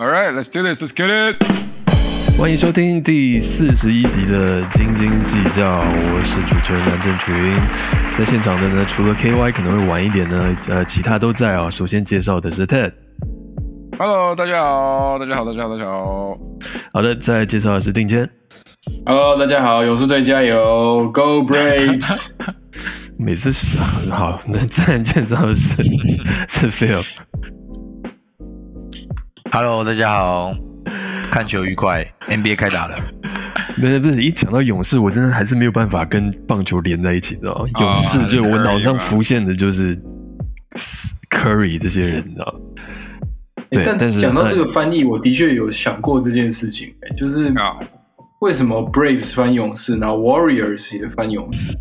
All right, let's do this. Let's get it. 欢迎收听第四十一集的《斤斤计较》，我是主持人梁振群。在现场的呢，除了 KY 可能会晚一点呢，呃，其他都在啊。首先介绍的是 Ted。Hello，大家好，大家好，大家好，大家好。好的，再介绍的是定坚。Hello，大家好，勇士队加油，Go Braves！每次是好，那再介绍的是 是 Phil。Hello，大家好，看球愉快，NBA 开打了。不是不是，一讲到勇士，我真的还是没有办法跟棒球连在一起，知道吗？勇士就我脑上浮现的就是 Curry 这些人，你知道吗？对，但是讲到这个翻译，我的确有想过这件事情、欸就是啊为什么 Braves 翻勇士，然后 Warriors 也翻勇士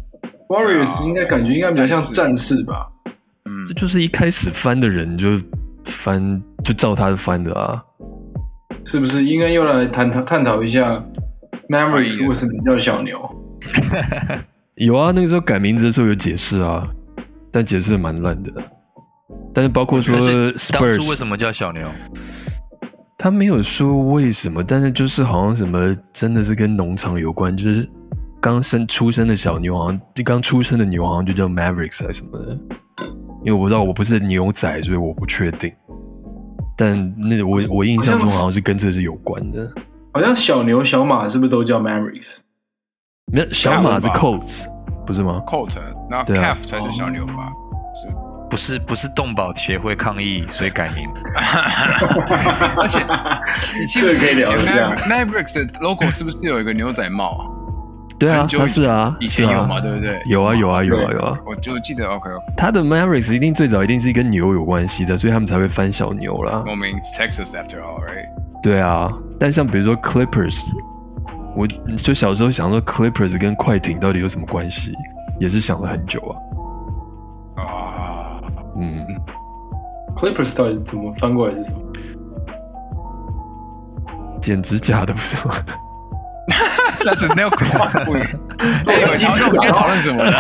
？Warriors 应该感觉应该比较像战士吧？嗯这就是一开始翻的人就翻就照他的翻的啊。是不是？应该又来探讨探讨一下翻译 Mavericks 的为什么叫小牛？有啊，那个时候改名字的时候有解释啊，但解释的蛮烂的。但是包括说当初为 Spurs，什么叫小牛？他没有说为什么，但是就是好像什么真的是跟农场有关，就是刚生出生的小牛，好像就刚出生的牛好像就叫 Mavericks 还是什么的。因为我不知道我不是牛仔，所以我不确定。但那我我印象中好像是跟这是有关的。好像小牛、小马是不是都叫 Mavericks？没有小马是 Colts 不是吗？Colt，然后对啊 Calf 才是小牛吧？是。不是不是动保协会抗议，所以改名。而且你记不记这个可以聊得一下 Mavericks 的 logo 是不是有一个牛仔帽啊？对啊，他是啊，以前有嘛，对不对？有啊有啊有啊有啊。我就记得 OK，他的 Mavericks 一定最早一定是跟牛有关系的，所以他们才会翻小牛啦。我们 Texas after all，right？对啊，但像比如说 Clippers，我就小时候想说 Clippers 跟快艇到底有什么关系，也是想了很久啊。啊，嗯，Clippers 到底怎么翻过来是什么？剪指甲的不是吗？那是 nail clip。哎，我瞧，那我们今天讨论什么呢？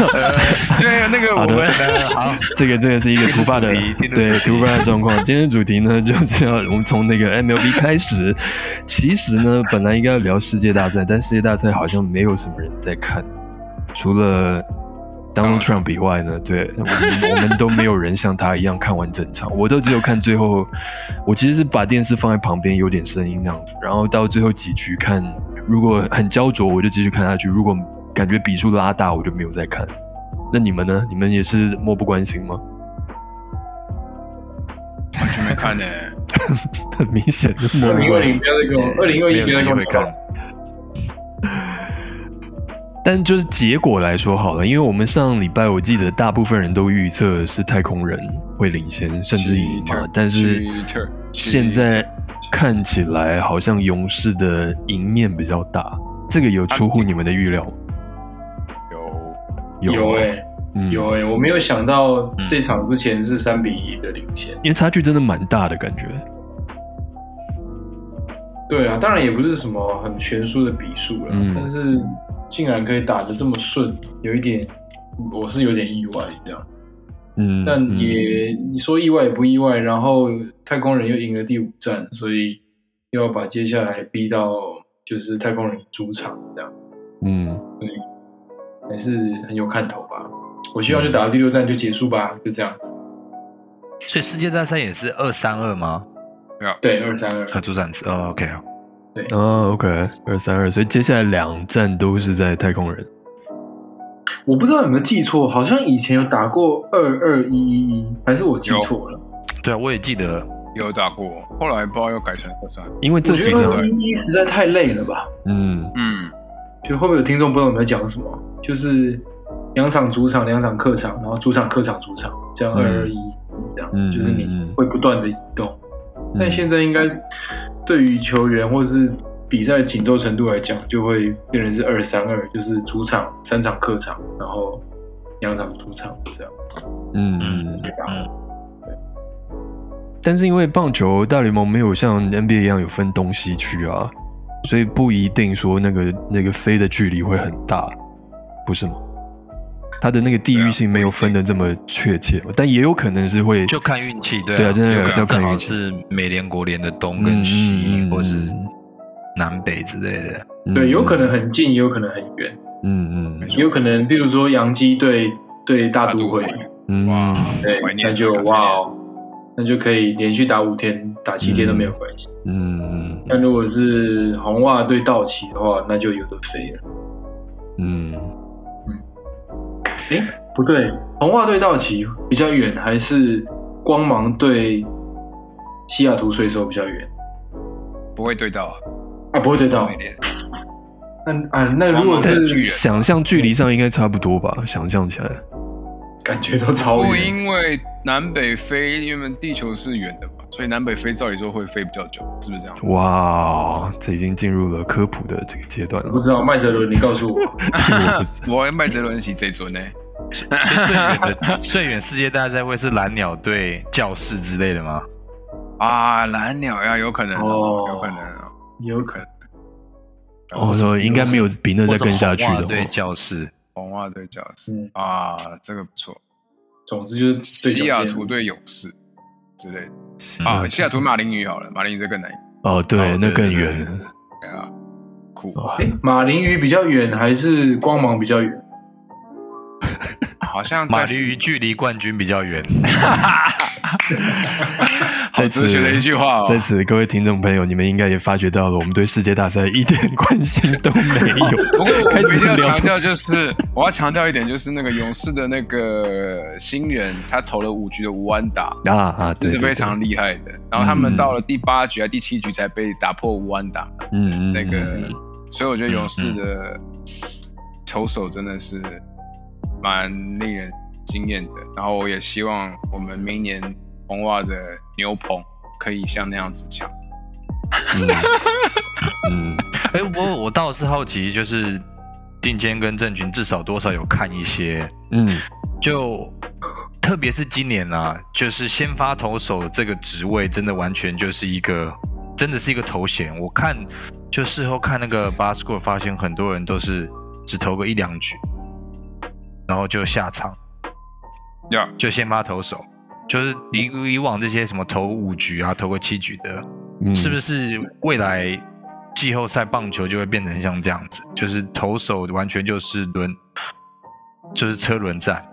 对，那个我们好，这个这个是一个突发的对突发的状况。今天的主题呢，就是要我们从那个 MLB 开始。其实呢，本来应该要聊世界大赛，但世界大赛好像没有什么人在看，除了 Donald Trump 以外呢，对我们我们都没有人像他一样看完整场。我都只有看最后，我其实是把电视放在旁边，有点声音那样子，然后到最后几局看，如果很焦灼，我就继续看下去；如果感觉笔数拉大，我就没有再看。那你们呢？你们也是漠不关心吗？完全没看呢。很明显的漠二零二不关心。零不要再跟我，二零二一不要再跟我机会看。但就是结果来说好了，因为我们上礼拜我记得大部分人都预测是太空人会领先，甚至赢嘛 Cheater，。但是现在看起来好像勇士的赢面比较大，这个有出乎你们的预料吗？有有吗哎、嗯有哎、我没有想到这场之前是三比一的领先。因为差距真的蛮大的感觉。对啊，当然也不是什么很悬殊的比数了，嗯但是竟然可以打得这么顺，有一点我是有点意外这样。嗯，但嗯也、你说意外也不意外，然后太空人又赢了第五战，所以又要把接下来逼到就是太空人主场这样，嗯，还是很有看头吧。我希望就打到第六战就结束吧，就这样子。所以世界大赛也是二三二吗？对，二三二。他，主场是哦，OK 啊。哦，OK，二三二，所以接下来两站都是在太空人。我不知道有没有记错，好像以前有打过二二一一一，还是我记错了？对啊，我也记得。有打过，后来不知道又改成二三。因为这我觉得几场二，一一实在太累了吧？嗯，嗯，就会不会有听众不知道我们在讲什么？就是两场主场，两场客场，然后主场、客场、主场，这样嗯二二一这样，嗯就是你会不断的移动。嗯但现在应该对于球员或是比赛紧凑程度来讲，就会变成是二三二，就是主场三场客场，然后两场主场这样。嗯嗯嗯，对，但是因为棒球大联盟没有像 NBA 一样有分东西区啊，所以不一定说那个那个飞的距离会很大，不是吗？它的那个地域性没有分的这么确切，但也有可能是会就看运气，对对啊真的有可是要看能正好运气。是美联国联的东嗯跟西，嗯嗯或是南北之类的。对，有可能很近，也有可能很远，嗯嗯。也有可能，比如说洋基对对大都会，嗯。哇嗯，对怀，念那就哇哦，那就可以连续打五天、打七天都没有关系。嗯嗯但如果是红袜对道奇的话，那就有的飞了。嗯，嗯，哎，不对，红袜对道奇比较远，还是光芒对西雅图水手比较远？不会对到啊，啊，不会对到美。联那啊，那如果是想象距离上应该差不多吧？想象起来，感觉都超因为南北飞，因为地球是圆的嘛，所以南北飞照理说会飞比较久，是不是这样？哇，这已经进入了科普的这个阶段了。不知道麦哲伦，你告诉我。我麦哲伦是这尊呢，最远的最远世界大赛会是蓝鸟对教室之类的吗？啊，蓝鸟呀，有可能哦有可能哦，有可能。我说应该没有比那再更下去的对哦。教室，红袜对教室嗯，啊，这个不错。总之就是西雅图对勇士之类的嗯啊，西雅图马林鱼好了，马林鱼这更难哦，对哦，那更远啊，酷，哦诶，马林鱼比较远还是光芒比较远？好像在马林鱼距离冠军比较远。好哲学的一句话哦。在此，各位听众朋友，你们应该也发觉到了，我们对世界大赛一点关心都没有。不过我 开始一定要强调，就是我要强调一点，就是那个勇士的那个新人，他投了五局的无安打，啊啊，这是非常厉害的。然后他们到了第八局还第七局才被打破无安打，嗯嗯那个嗯，所以我觉得勇士的投手真的是蛮令人惊艳的。然后我也希望我们明年红袜的牛棚可以像那样子强。嗯哎、我我倒是好奇，就是定坚跟郑群至少多少有看一些，嗯就特别是今年啊，就是先发投手这个职位，真的完全就是一个，真的是一个头衔。我看就事后看那个 b a s c o 发现很多人都是只投个一两局，然后就下场，呀、就先发投手。就是以以往这些什么投五局啊，投个七局的，嗯，是不是未来季后赛棒球就会变成像这样子？就是投手完全就是轮，就是车轮战。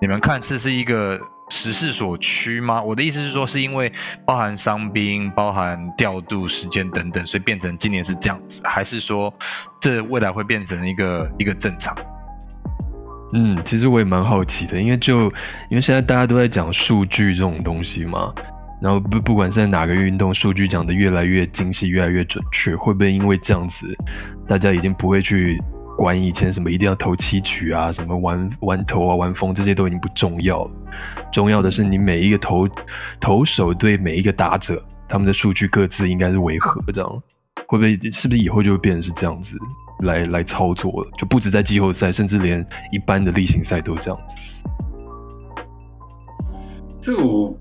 你们看这是一个时势所趋吗？我的意思是说，是因为包含伤兵、包含调度时间等等，所以变成今年是这样子，还是说这未来会变成一个一个正常？嗯，其实我也蛮好奇的，因为就因为现在大家都在讲数据这种东西嘛，然后不不管是在哪个运动，数据讲的越来越精细，越来越准确，会不会因为这样子，大家已经不会去管以前什么一定要投七局啊，什么玩玩投啊、玩风这些都已经不重要了，重要的是你每一个投投手对每一个打者，他们的数据各自应该是为何这样，会不会是不是以后就会变成是这样子？来来操作了，就不止在季后赛，甚至连一般的例行赛都这样子。这个我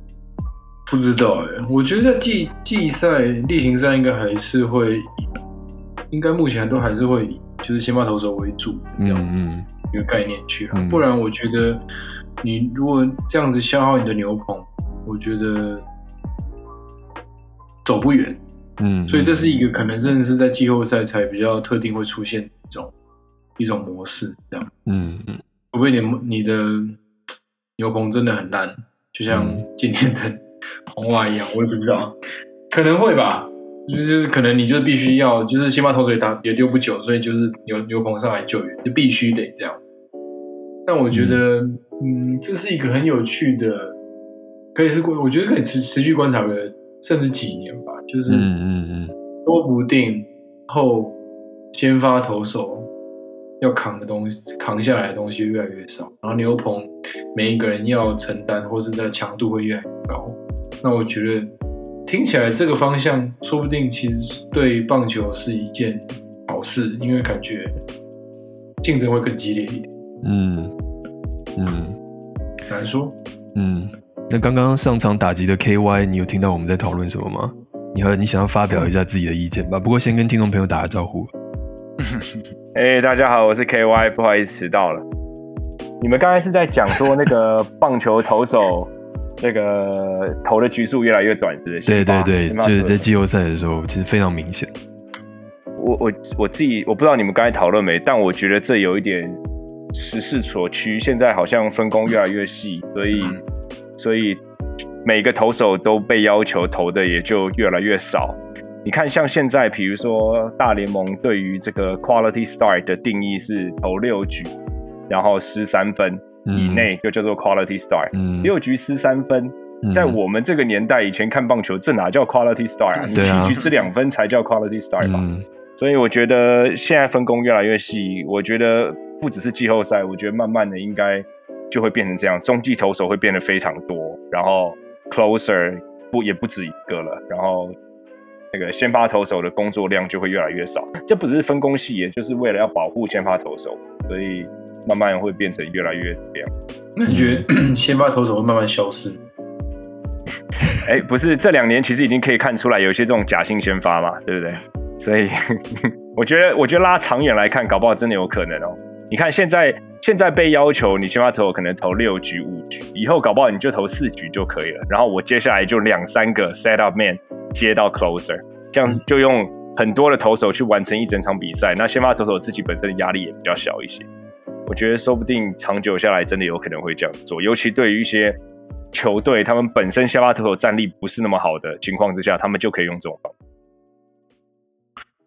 不知道哎、我觉得在季季赛、例行赛应该还是会，应该目前都还是会以就是先发投手为主这样嗯一个概念去啊，嗯不然我觉得你如果这样子消耗你的牛棚，我觉得走不远。嗯，所以这是一个可能真的是在季后赛才比较特定会出现一种一种模式，这样。嗯嗯除非你你的牛棚真的很烂，就像嗯今天的红袜一样，我也不知道，可能会吧。就是可能你就必须要，就是先把投水打也丢不久，所以就是牛牛棚上来救援，就必须得这样。但我觉得，嗯这是一个很有趣的，可以是我觉得可以持持续观察个甚至几年吧，就是嗯嗯嗯说不定后先发投手要扛的东西，扛下来的东西越来越少，然后牛棚每一个人要承担或是在强度会越来越高。那我觉得听起来这个方向说不定其实对棒球是一件好事，因为感觉竞争会更激烈一点。嗯嗯难说，嗯。那刚刚上场打击的 KY，你有听到我们在讨论什么吗？你和你想要发表一下自己的意见吧。不过先跟听众朋友打个招呼。哎、大家好，我是 KY，不好意思迟到了。你们刚才是在讲说那个棒球投手 那个投的局数越来越短，是不是？对对对，就是在季后赛的时候，其实非常明显。我我我自己我不知道你们刚才讨论没，但我觉得这有一点时势所趋，现在好像分工越来越细，所以所以每个投手都被要求投的也就越来越少。你看，像现在，比如说大联盟对于这个 quality start 的定义是投六局，然后失三分以内就叫做 quality start，、嗯，六局失三分。嗯在我们这个年代，以前看棒球，这哪叫 quality start 七局失两分才叫 quality start 吧？嗯所以我觉得现在分工越来越细，我觉得不只是季后赛，我觉得慢慢的应该就会变成这样，中继投手会变得非常多，然后 closer 不也不止一个了，然后那个先发投手的工作量就会越来越少。这不只是分工细，也就是为了要保护先发投手，所以慢慢会变成越来越这样。那你觉得 先发投手会慢慢消失？哎，不是这两年其实已经可以看出来有一些这种假性先发嘛，对不对？所以 我觉得，我觉得拉长远来看，搞不好真的有可能哦。你看现在现在被要求你先发投可能投六局五局，以后搞不好你就投四局就可以了。然后我接下来就两三个 set up man 接到 closer，这样就用很多的投手去完成一整场比赛。那先发投手自己本身的压力也比较小一些。我觉得说不定长久下来真的有可能会这样做，尤其对于一些球队他们本身先发投手战力不是那么好的情况之下，他们就可以用这种方法。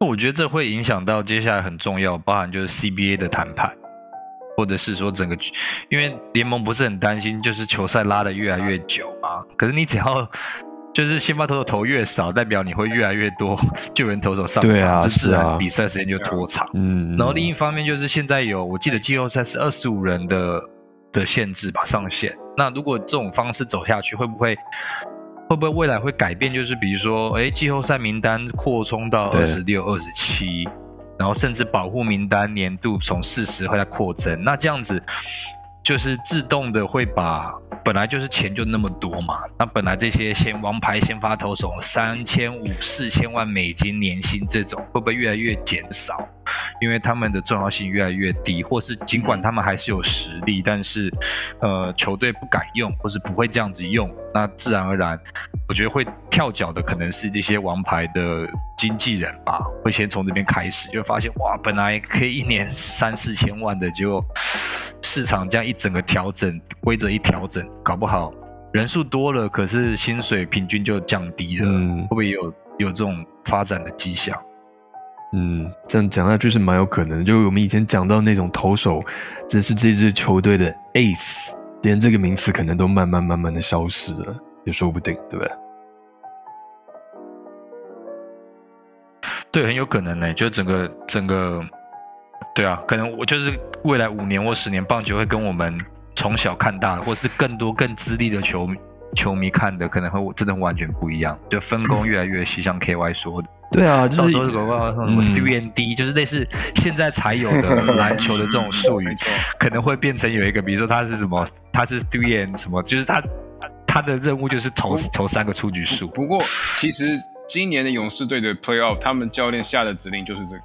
我觉得这会影响到接下来很重要，包含就是 CBA 的谈判，或者是说整个，因为联盟不是很担心，就是球赛拉得越来越久嘛。可是你只要就是先发投手投越少，代表你会越来越多 救援投手上场，这自然比赛时间就拖长。嗯，然后另一方面就是现在有，我记得季后赛是二十五人的的限制吧上限。那如果这种方式走下去，会不会会不会未来会改变？就是比如说，哎，季后赛名单扩充到对二十六、二十七，然后甚至保护名单年度从四十会再扩增。那这样子就是自动的会把本来就是钱就那么多嘛，那本来这些先王牌先发投手三千五、四千万美金年薪这种，会不会越来越减少？因为他们的重要性越来越低，或是尽管他们还是有实力，但是呃球队不敢用，或是不会这样子用，那自然而然，我觉得会跳脚的可能是这些王牌的经纪人吧，会先从这边开始，就发现哇，本来可以一年三四千万的，结果市场这样一整个调整，规则一调整，搞不好人数多了，可是薪水平均就降低了，嗯会不会有有这种发展的迹象？嗯，这样讲下去是蛮有可能的。就我们以前讲到那种投手，只是这支球队的 ace，连这个名词可能都慢慢慢慢的消失了，也说不定，对不对？对，很有可能呢、就整个整个，对啊，可能我就是未来五年或十年，棒球会跟我们从小看大的，或是更多更资历的球迷球迷看的，可能会真的完全不一样，就分工越来越细，像 K Y 说的，对啊，就是到时候搞不好什么嗯。three and D，、就是类似现在才有的篮球的这种术语 可能会变成有一个，比如说他是什么，他是 three and 什么，就是他他的任务就是投投三个出局数，不过其实今年的勇士队的 playoff，他们教练下的指令就是这个，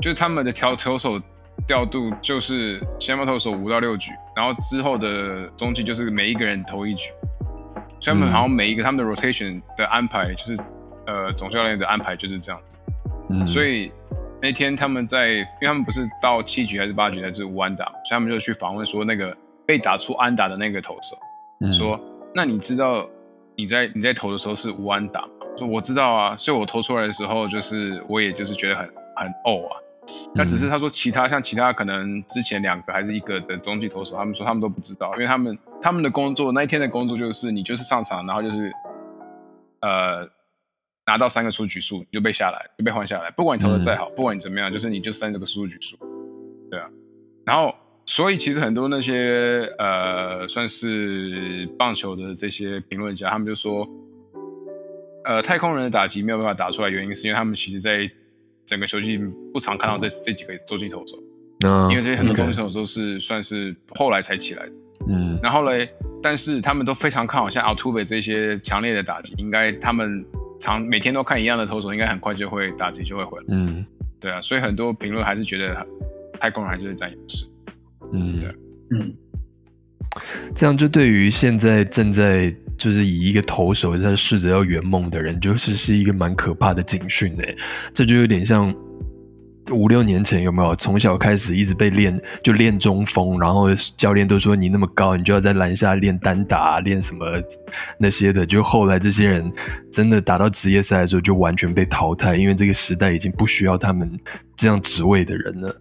就是他们的调投手调度就是先发投手五到六局，然后之后的中期就是每一个人投一局，所以他们嗯好像每一个他们的 rotation 的安排就是呃总教练的安排就是这样子，嗯，所以那天他们在，因为他们不是到七局还是八局还是无安打，所以他们就去访问说那个被打出安打的那个投手。嗯说：“那你知道你在你在投的时候是无安打吗？”说：“我知道啊，所以我投出来的时候，就是我也就是觉得很很哦啊。那只是他说其他像其他可能之前两个还是一个的中继投手，他们说他们都不知道，因为他们他们的工作那一天的工作就是你就是上场，然后就是呃拿到三个出局数你就被下来，就被换下来，不管你投的再好，不管你怎么样，就是你就三这个出局数，对啊。然后所以其实很多那些呃算是棒球的这些评论家，他们就说，呃，太空人的打击没有办法打出来，原因是因为他们其实在整个球季不常看到这这几个洲际投手，那因为这些很多洲际投手都是算是后来才起来的。嗯然后嘞，但是他们都非常看好像 Altuve 这些强烈的打击，应该他们常每天都看一样的投手，应该很快就会打击就会回来。嗯对啊，所以很多评论还是觉得太空人还是会占优势。嗯对，嗯，这样就对于现在正在就是以一个投手在试着要圆梦的人，就是是一个蛮可怕的警讯诶。这就有点像五六年前有没有？从小开始一直被练，就练中锋，然后教练都说你那么高，你就要在篮下练单打，练什么那些的。就后来这些人真的打到职业赛的时候，就完全被淘汰，因为这个时代已经不需要他们这样职位的人了。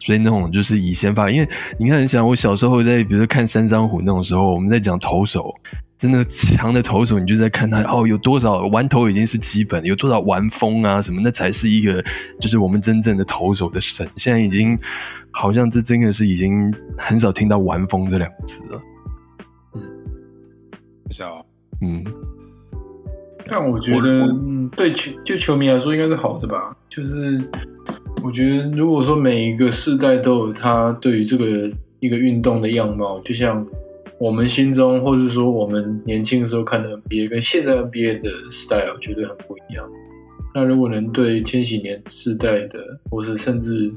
所以那种就是以先发，因为你看，想我小时候在，比如说看三张虎那种时候，我们在讲投手，真的强的投手，你就在看他哦，有多少玩投已经是基本，有多少玩风啊什么，那才是一个就是我们真正的投手的神。现在已经好像这真的是已经很少听到玩风这两个字了。是啊，嗯，但我觉得，嗯，对球就球迷来说应该是好的吧。就是我觉得，如果说每一个世代都有他对于这个一个运动的样貌，就像我们心中，或是说我们年轻的时候看的 NBA，跟现在 NBA 的 style 绝对很不一样。那如果能对千禧年世代的，或是甚至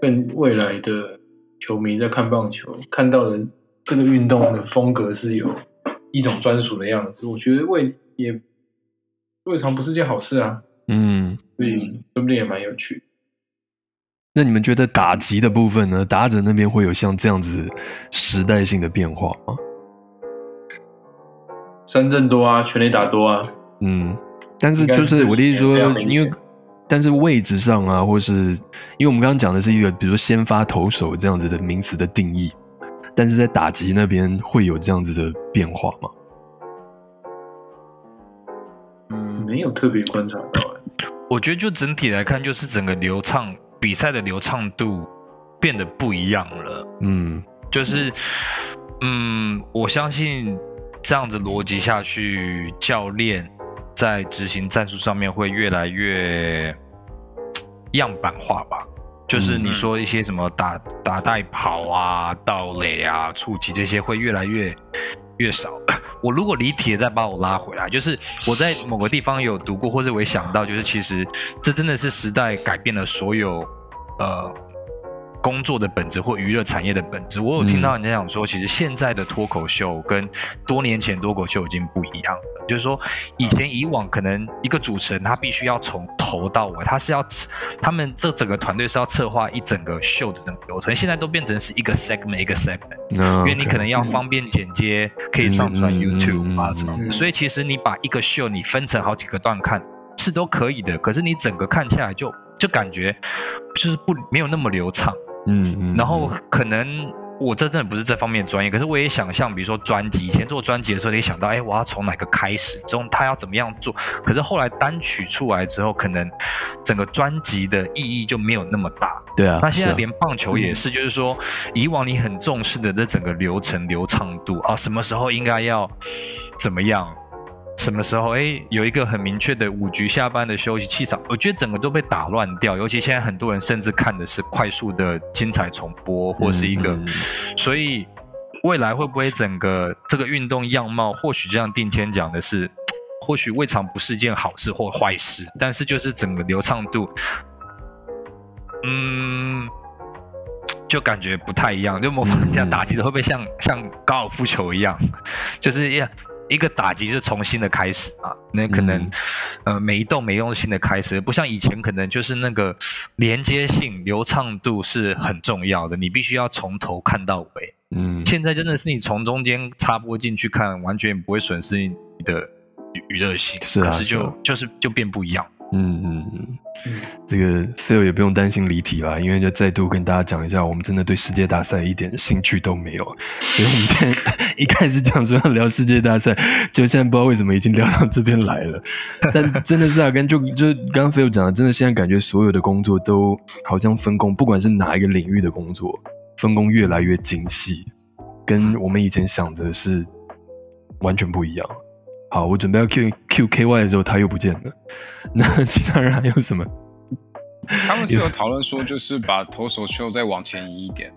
更未来的球迷在看棒球看到的这个运动的风格是有一种专属的样子，我觉得未也未尝不是件好事啊。嗯，所以说不定也蛮有趣。那你们觉得打击的部分呢？打者那边会有像这样子时代性的变化吗？三振多啊，全垒打多啊。嗯，但是就是是我的意思说因为但是位置上啊，或是因为我们刚刚讲的是一个，比如说先发投手这样子的名词的定义，但是在打击那边会有这样子的变化吗？嗯，没有特别观察到、欸，我觉得就整体来看，就是整个流畅比赛的流畅度变得不一样了。嗯就是，嗯，我相信这样子逻辑下去，教练在执行战术上面会越来越样板化吧。就是你说一些什么打打带跑啊、盗垒啊、触及这些会越来越越少。我如果离题，再把我拉回来，就是我在某个地方有读过，或者我也想到，就是其实这真的是时代改变了所有呃工作的本质或娱乐产业的本质。我有听到人家讲说，其实现在的脱口秀跟多年前脱口秀已经不一样了。就是说，以前以往可能一个主持人他必须要从头到尾，他是要他们这整个团队是要策划一整个秀的整个流程，现在都变成是一个 segment 一个 segment。那因为你可能要方便剪接，可以上传 YouTube 啊嗯什么所以其实你把一个秀你分成好几个段看是都可以的，可是你整个看下来就就感觉就是不没有那么流畅，嗯嗯，然后可能。我这真的不是这方面的专业，可是我也想象，比如说专辑，以前做专辑的时候，你想到，哎，我要从哪个开始，中他要怎么样做。可是后来单曲出来之后，可能整个专辑的意义就没有那么大。对啊，那现在连棒球也是，就是说，以往你很重视的这整个流程流畅度啊，什么时候应该要怎么样，什么时候哎有一个很明确的五局下班的休息气场，我觉得整个都被打乱掉。尤其现在很多人甚至看的是快速的精彩重播，或是一个，嗯嗯所以未来会不会整个这个运动样貌，或许就像定谦讲的是。或许未尝不是件好事或坏事，但是就是整个流畅度，嗯，就感觉不太一样。就模仿这样嗯打击的会不会像像高尔夫球一样，就是呀一个打击是从新的开始啊？那可能、嗯呃每一栋每一栋新的开始，不像以前可能就是那个连接性、流畅度是很重要的，你必须要从头看到尾。嗯，现在真的是你从中间插播进去看，完全不会损失你的娱娱乐性，是啊可是就就是就变不一样。嗯嗯嗯，这个 Phil 也不用担心离题啦，因为就再度跟大家讲一下，我们真的对世界大赛一点兴趣都没有，所以我们今天一开始讲说要聊世界大赛，就现在不知道为什么已经聊到这边来了。但真的是啊，跟就就刚刚 Phil 讲的，真的现在感觉所有的工作都好像分工，不管是哪一个领域的工作，分工越来越精细，跟我们以前想的是完全不一样。好，我准备要 Q Q K Y 的时候，他又不见了。那其他人还有什么？他们是有讨论说，就是把投手球再往前移一点，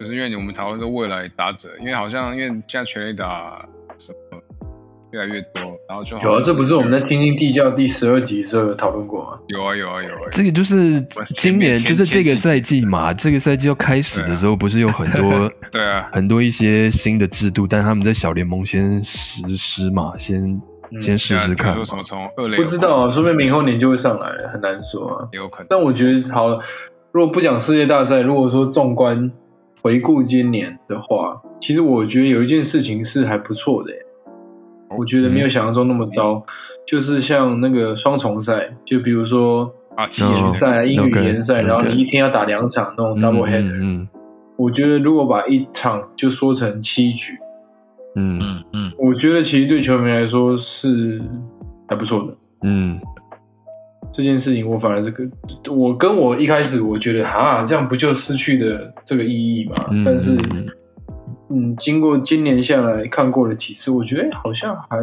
就是因为我们讨论说未来打者，因为好像因为现在全垒打什么越来越多，然后就好有啊，这不是我们在《天经地教》第十二集的时候有讨论过吗？有啊有啊有啊，这个就是今年，就是这个赛季嘛，这个赛季要开始的时候，不是有很多 对啊，很多一些新的制度，但他们在小联盟先实施嘛，先嗯先试试看说。什么从二垒不知道啊，说不定明后年就会上来了，很难说啊。也有可能。但我觉得好，如果不讲世界大赛，如果说纵观回顾今年的话，其实我觉得有一件事情是还不错的耶。我觉得没有想象中那么糟，就是像那个双重赛，就比如说啊，其哦实比赛、英语联赛，然后你一天要打两场那种嗯 double header，、嗯。我觉得如果把一场就说成七局，嗯。嗯嗯。嗯，我觉得其实对球迷来说是还不错的。嗯。这件事情我反而是跟我跟我一开始我觉得啊，这样不就失去了这个意义嘛？嗯但是嗯嗯，经过今年下来看过了几次，我觉得、诶好像还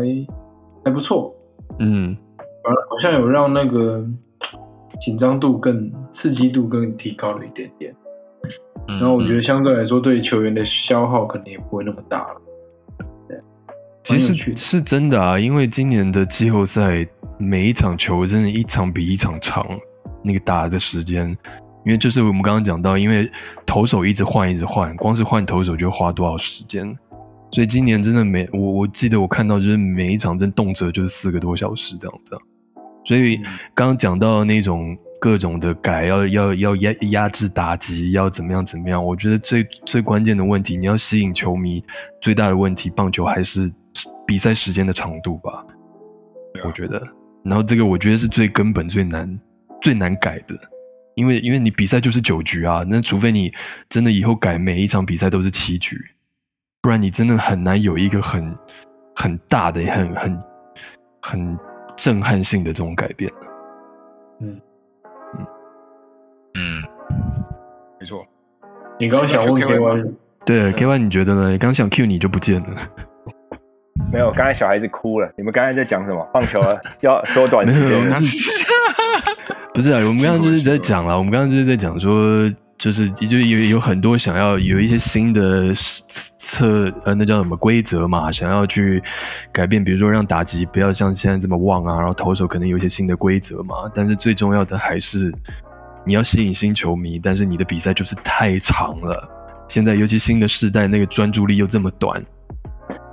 还不错，嗯。反而好像有让那个紧张度更刺激度更提高了一点点。然然后我觉得相对来说对球员的消耗可能也不会那么大了。其蛮有趣的。实是真的啊，因为今年的季后赛每一场球真的一场比一场长，那个打的时间，因为就是我们刚刚讲到，因为投手一直换一直换，光是换投手就花多少时间，所以今年真的每我我记得我看到就是每一场真动辄就是四个多小时这样子啊，所以刚刚讲到那种各种的改，要要要压压制打击，要怎么样怎么样，我觉得最最关键的问题，你要吸引球迷，最大的问题，棒球还是比赛时间的长度吧，我觉得。然后这个我觉得是最根本、最难、最难改的，因为因为你比赛就是九局啊，那除非你真的以后改每一场比赛都是七局，不然你真的很难有一个很很大的、很很很震撼性的这种改变。嗯。嗯。嗯，没错，你刚刚想问 K Y，Y 对，K Y 你觉得呢？刚想 Q 你就不见了，没有，刚才小孩子哭了。你们刚才在讲什么？棒球啊 要缩短时间。不是啊，我们刚刚就是在讲了，我们刚刚就是在讲说，就是就有有很多想要有一些新的策呃，那叫什么规则嘛，想要去改变，比如说让打击不要像现在这么旺啊，然后投手可能有一些新的规则嘛，但是最重要的还是你要吸引新球迷，但是你的比赛就是太长了，现在尤其新的世代那个专注力又这么短，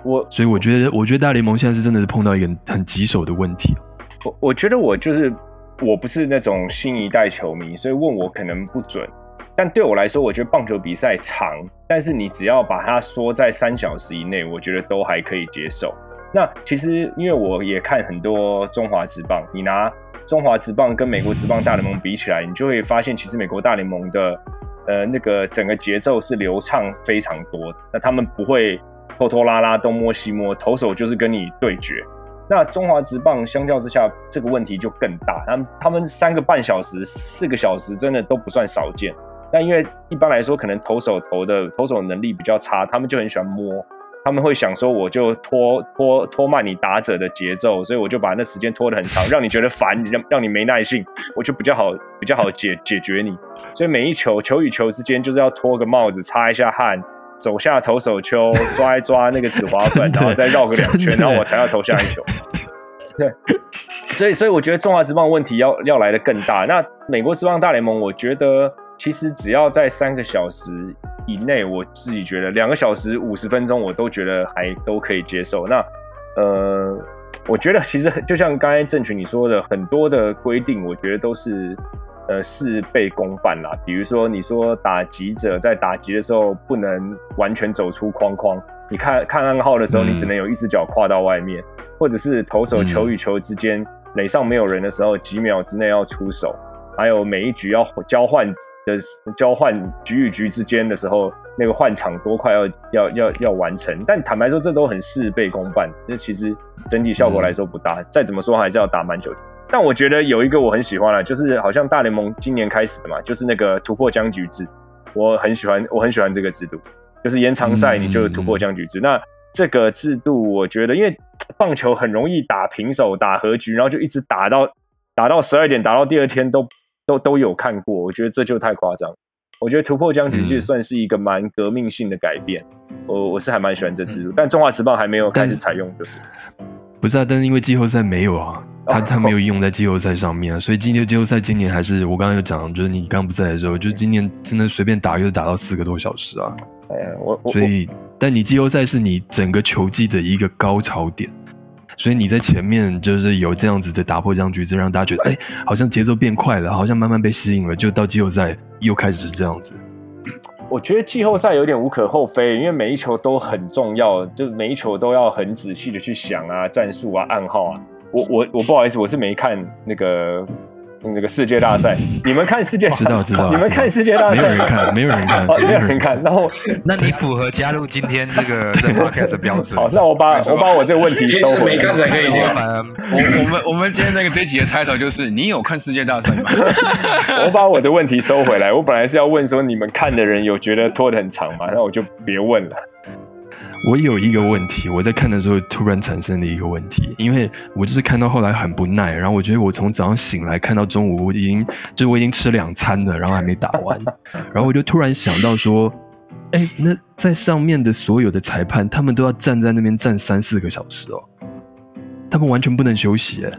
我所以我觉得我觉得大联盟现在是真的是碰到一个很棘手的问题。我我觉得我就是我不是那种新一代球迷，所以问我可能不准。但对我来说，我觉得棒球比赛长，但是你只要把它缩在三小时以内，我觉得都还可以接受。那其实因为我也看很多中华职棒，你拿中华职棒跟美国职棒大联盟比起来，你就会发现，其实美国大联盟的呃那个整个节奏是流畅非常多的。那他们不会拖拖拉拉东摸西摸，投手就是跟你对决。那中华职棒相较之下，这个问题就更大。他们他们三个半小时、四个小时，真的都不算少见。那因为一般来说，可能投手投的投手能力比较差，他们就很喜欢摸，他们会想说，我就拖拖拖慢你打者的节奏，所以我就把那时间拖得很长，让你觉得烦，让让你没耐性，我就比较好比较好解解决你。所以每一球球与球之间就是要脱个帽子，擦一下汗，走下投手丘，抓一抓那个紫花粉，然后再绕个两圈，然后我才要投下一球。对，所以所以我觉得中华职棒问题要要来的更大。那美国职棒大联盟，我觉得其实只要在三个小时以内，我自己觉得两个小时五十分钟，我都觉得还都可以接受。那呃，我觉得其实就像刚才郑群你说的，很多的规定，我觉得都是呃事倍功半啦。比如说你说打击者在打击的时候不能完全走出框框，你看看暗号的时候，嗯你只能有一只脚跨到外面，或者是投手球与球之间垒上没有人的时候，几秒之内要出手。还有每一局要交换的交换局与局之间的时候，那个换场多快要要要要完成。但坦白说，这都很事倍功半，这其实整体效果来说不大。再怎么说，还是要打满九局。但我觉得有一个我很喜欢了，就是好像大联盟今年开始的嘛，就是那个突破僵局制，我很喜欢，我很喜欢这个制度，就是延长赛你就突破僵局制。那这个制度，我觉得因为棒球很容易打平手、打和局，然后就一直打到打到十二点，打到第二天都。都都有看过，我觉得这就太夸张。我觉得突破僵局制算是一个蛮革命性的改变，我我是还蛮喜欢这制度，但中华时报还没有开始采用，就是。不是啊，但是因为季后赛没有啊，他哦他没有用在季后赛上面啊，所以今年季后赛今年还是我刚刚有讲，就是你刚刚不在的时候，就是今年真的随便打又打到四个多小时啊，哎呀，我我所以但你季后赛是你整个球季的一个高潮点。所以你在前面就是有这样子的打破这样局子，让大家觉得哎，好像节奏变快了，好像慢慢被吸引了，就到季后赛又开始是这样子。我觉得季后赛有点无可厚非，因为每一球都很重要，就每一球都要很仔细的去想啊，战术啊，暗号啊。我我我不好意思，我是没看那个那个世界大赛，你们看世界知道知道你们看世界大赛没有人看，没有人看哦，，没有人看。然后那你符合加入今天这个 这 podcast 的标准。好，那我把我把我这个问题收回没看来。才可以我我们我们今天那个这一集的 title 就是你有看世界大赛吗？我把我的问题收回来。我本来是要问说，你们看的人有觉得拖得很长吗？那我就别问了。我有一个问题，我在看的时候突然产生了一个问题，因为我就是看到后来很不耐，然后我觉得我从早上醒来看到中午，我已经就是我已经吃两餐了，然后还没打完，然后我就突然想到说，哎，那在上面的所有的裁判，他们都要站在那边站三四个小时哦，他们完全不能休息，哎，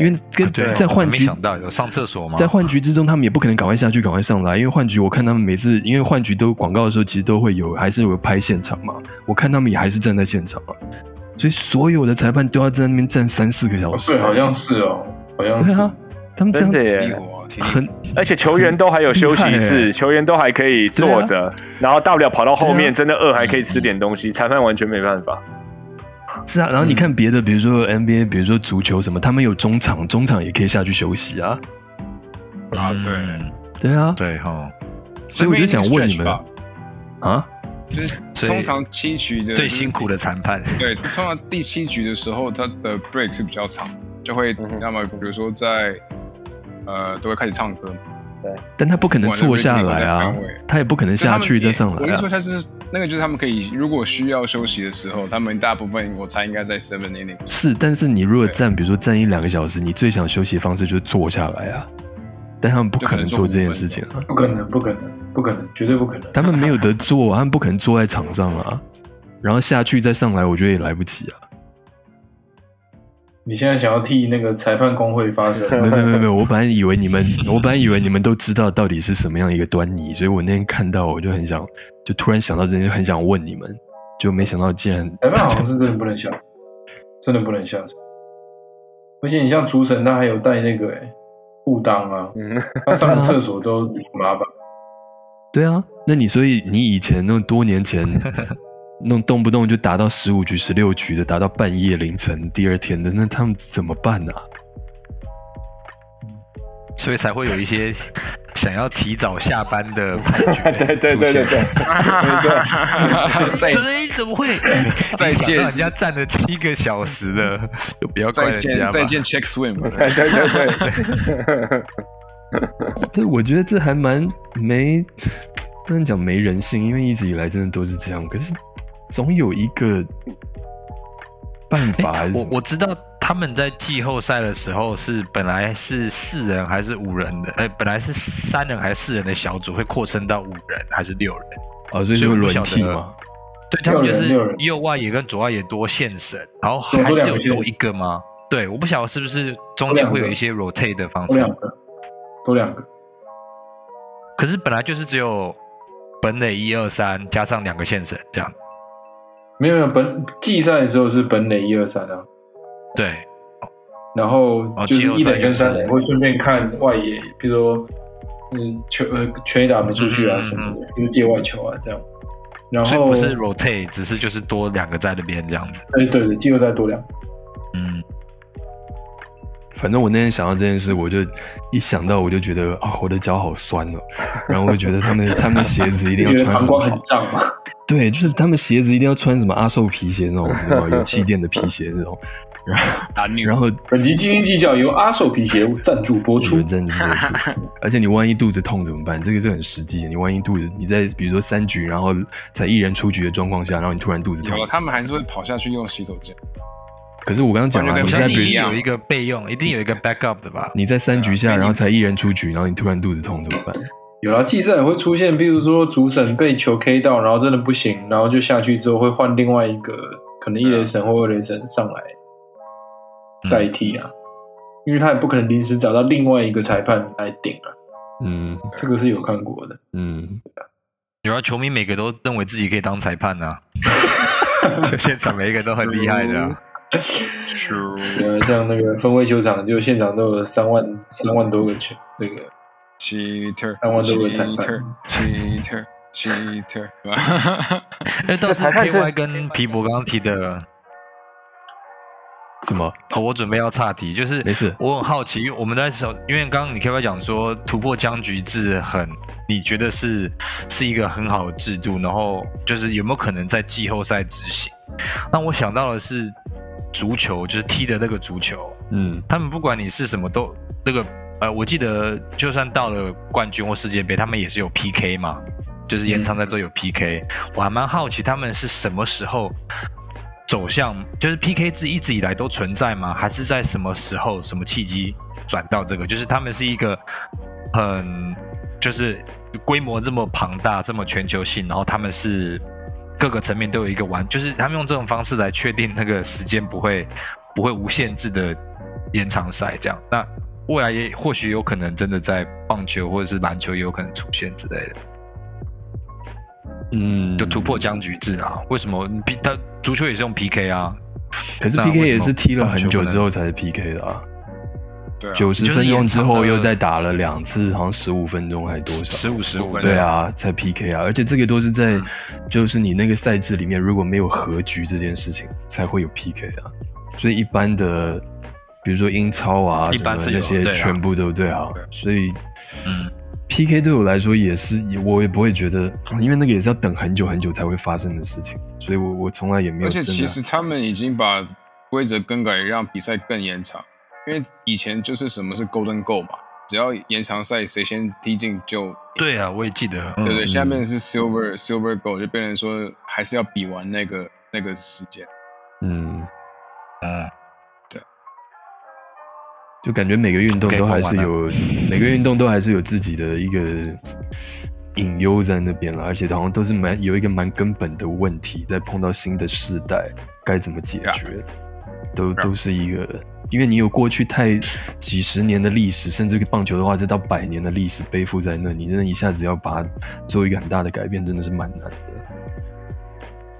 因为跟啊，在换局没想到有上厕所吗？在换局之中，他们也不可能赶快下去，赶快上来，因为换局我看他们每次，因为换局都广告的时候，其实都会有，还是有拍现场嘛。我看他们也还是站在现场啊，所以所有的裁判都要在那边站三四个小时。对，好像是哦，好像是。啊，他们这真的很而且球员都还有休息室，球员都还可以坐着，然后大不了跑到后面，啊真的饿还可以吃点东西，裁判完全没办法。是啊。然后你看别的，比如说 NBA，比如说足球什么，他们有中场，中场也可以下去休息啊。啊，对，嗯。对。啊，对哈，所以我就想问你们啊，就是通常七局的最辛苦的裁判。对，通常第七局的时候，他的 break 是比较长，就会那么比如说在呃都会开始唱歌嘛，但他不可能坐下来啊他也不可能下去再上来啊我跟你说，。他是那个就是他们可以如果需要休息的时候，他们大部分我猜应该在 seven inning。是，但是你如果站，比如说站一两个小时，你最想休息的方式就是坐下来啊。但他们不可能做这件事情啊，不可能，不可能，不可能，绝对不可能。他们没有得做啊，他们不可能坐在场上啊，然后下去再上来，我觉得也来不及啊。你现在想要替那个裁判工会发声？没有没有没有，我本来以为你们，我本来以为你们都知道到底是什么样一个端倪，所以我那天看到我就很想，就突然想到这件事，很想问你们，就没想到竟然裁判好像是真的不能下，真的不能下场。而且你像主审，他还有带那个哎护裆啊，嗯，他上个厕所都挺麻烦。对啊，那你所以你以前那么多年前，那种动不动就打到十五局、十六局的，打到半夜凌晨第二天的，那他们怎么办呢、啊？所以才会有一些 想要提早下班的判决对对对对对，再 对，怎么会？再见人家站了七个小时了，就不要怪再人家嘛。再见 check swim，对对对对，对，我觉得这还蛮没，不能讲没人性，因为一直以来真的都是这样。可是总有一个办法我我知道他们在季后赛的时候是本来是四人还是五人的，哎、本来是三人还是四人的小组会扩升到五人还是六人？啊，所以就会轮替嘛。对他们就是右外野跟左外野多线神，然后还是有多一个吗？对，我不晓得是不是中间会有一些 rotate 的方式，多两个，多两个。可是本来就是只有本垒一二三加上两个线神这样。没有没有，本季赛的时候是本垒一二三啊，对，然后哦就是一垒跟三垒会顺便看外野，比如说嗯球呃全垒打没出去啊什么的，是不是界外球啊这样。然后不是 rotate，只是就是多两个在那边这样子。哎对对，季后赛多两个。嗯，反正我那天想到这件事，我就一想到我就觉得啊，我的脚好酸哦。然后我就觉得他们 他们的鞋子一定要穿很好膀胱很，胀嘛？对，就是他们鞋子一定要穿什么阿寿皮鞋那种，你知道吗有气垫的皮鞋那种。然后然后本集斤斤计较由阿寿皮鞋赞助播出出。真的是，而且你万一肚子痛怎么办？这个是很实际的。你万一肚子你在比如说三局，然后才一人出局的状况下，然后你突然肚子痛有，了，他们还是会跑下去用洗手间。可是我刚刚讲了，你在比如我相信一定有一个备用，一定有一个 backup 的吧？你在三局下，然后才一人出局，然后你突然肚子痛怎么办？有了，计赛也会出现，比如说主审被球 K 到，然后真的不行，然后就下去之后会换另外一个可能一雷神或二雷神上来代替啊，因为他也不可能临时找到另外一个裁判来顶啊，嗯这个是有看过的。嗯，有啊，球迷每个都认为自己可以当裁判呢、啊，现场每一个都很厉害的、啊。True，呃，像那个分位球场，就现场都有三万三万多个球，那个 cheater，三万多个裁判 cheater，cheater。cheater，cheater 哎，倒是裁判这 KY 跟皮博刚刚提的，什么？哦，我准备要岔题，就是没事我很好奇，因为我们在手，因为刚刚你 KY 讲说突破僵局制很，你觉得是是一个很好的制度，然后就是有没有可能在季后赛执行？那我想到的是足球，就是踢的那个足球，嗯他们不管你是什么都那个呃，我记得就算到了冠军或世界杯，他们也是有 PK 嘛，就是延长赛之后有 PK、我还蛮好奇他们是什么时候走向，就是 PK 制一直以来都存在吗？还是在什么时候、什么契机转到这个？就是他们是一个很就是规模这么庞大、这么全球性，然后他们是各个层面都有一个完，就是他们用这种方式来确定那个时间不会不会无限制的延长赛这样。那未来也或许有可能真的在棒球或者是篮球也有可能出现之类的，嗯，就突破僵局制啊？为什么 P 他足球也是用 PK 啊？可是那 PK 也是踢了很久之后才是 PK 的啊，九十就是分钟之后又再打了两次，好像十五分钟还多少？十五十五对对，啊，才 PK 啊，而且这个都是在嗯就是你那个赛制里面，如果没有和局这件事情，才会有 PK 啊。所以一般的，比如说英超啊什么那些全部都对啊对。所以嗯，PK 对我来说也是，我也不会觉得，因为那个也是要等很久很久才会发生的事情，所以我我从来也没有而。且其实他们已经把规则更改，让比赛更延长。因为以前就是什么是 Golden Goal 嘛，只要延长赛谁先踢进就对啊，我也记得，嗯对对，现在变成是 Silver Silver Goal，就变成说还是要比完那个那个时间。嗯，对，就感觉每个运动都还是有，每个运动都还是有自己的一个隐忧在那边了，而且好像都是蛮有一个蛮根本的问题，在碰到新的世代该怎么解决，都都是一个，因为你有过去太几十年的历史，甚至棒球的话，这到百年的历史背负在那，你真的一下子要把它做一个很大的改变，真的是蛮难的。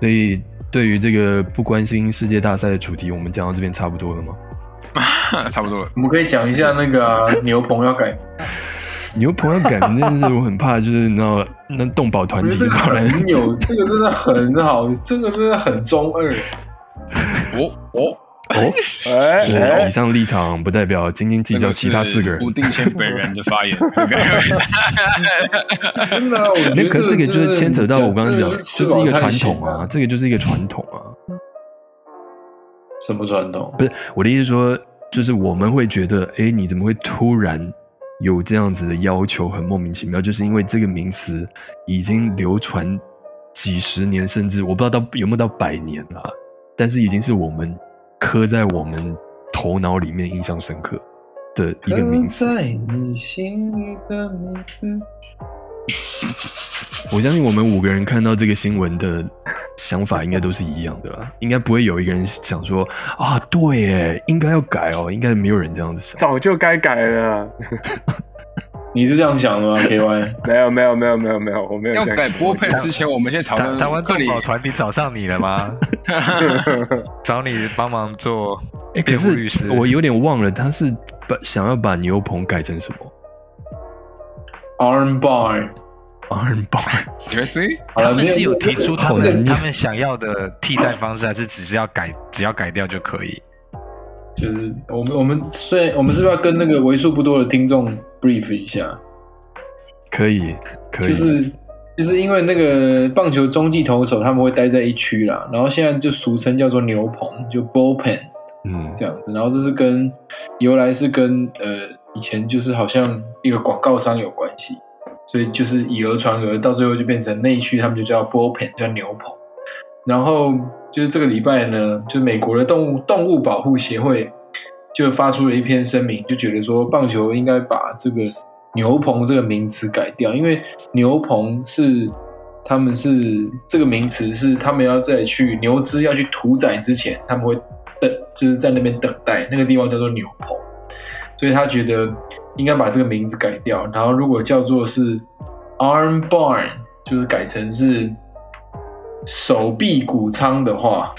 所以对于这个不关心世界大赛的主题，我们讲到这边差不多了吗？差不多了。我们可以讲一下那个啊，牛棚要改，牛棚要改，真的是我很怕，就是你知道那动保团体跑来，很有，这个真的很好，这个真的很中二。哦哦，哦，以上立场不代表斤斤计较其他四个人吴。定谦本人的发言，这个真的啊，我觉那得可这个就是牵扯到我刚刚讲，这个就是一个传统啊，啊。这个就是一个传统啊。什么传统？不是我的意思说，就是我们会觉得，哎，你怎么会突然有这样子的要求，很莫名其妙，就是因为这个名词已经流传几十年，甚至我不知道到有没有到百年了，但是已经是我们刻在我们头脑里面印象深刻的一个名字。在你心里的名字。我相信我们五个人看到这个新闻的想法应该都是一样的啦，应该不会有一个人想说啊，对耶，应该要改哦，应该没有人这样子想。早就该改了。你是这样想的吗？KY，没有没有没有没有没有，我没有要改波配之前，我们先讨论台台湾动保团体找上你了吗？找你帮忙做辩护律是师。我有点忘了，他是把想要把牛棚改成什么 Arm Bar，？arm bar？seriously 好了，他们是有提出他们他们想要的替代方式，还是只是要改，只要改掉就可以？就是我们我们虽然我们是不是要跟那个为数不多的听众 brief 一下？可以，可以，就是就是因为那个棒球中继投手他们会待在一区啦，然后现在就俗称叫做牛棚，就 bullpen 嗯这样子，然后这是跟由来是跟呃以前就是好像一个广告商有关系，所以就是以讹传讹，到最后就变成那一区他们就叫 bullpen，叫牛棚。然后就是这个礼拜呢，就是美国的动物动物保护协会就发出了一篇声明，就觉得说棒球应该把这个牛棚这个名词改掉，因为牛棚是他们是这个名词是他们要在去牛只要去屠宰之前，他们会等，就是在那边等待，那个地方叫做牛棚，所以他觉得应该把这个名字改掉，然后如果叫做是 arm barn，就是改成是手臂谷仓的话，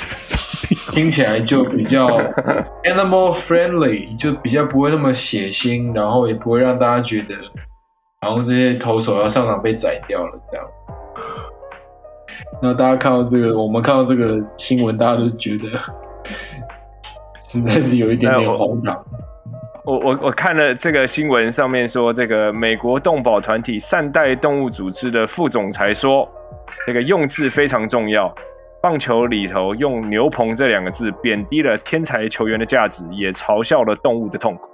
听起来就比较 animal friendly，就比较不会那么血腥，然后也不会让大家觉得然后这些投手要上场被宰掉了这样。那大家看到这个，我们看到这个新闻，大家都觉得实在是有一点点荒唐。我我我看了这个新闻，上面说这个美国动保团体善待动物组织的副总裁说，这个用字非常重要。棒球里头用“牛棚”这两个字，贬低了天才球员的价值，也嘲笑了动物的痛苦。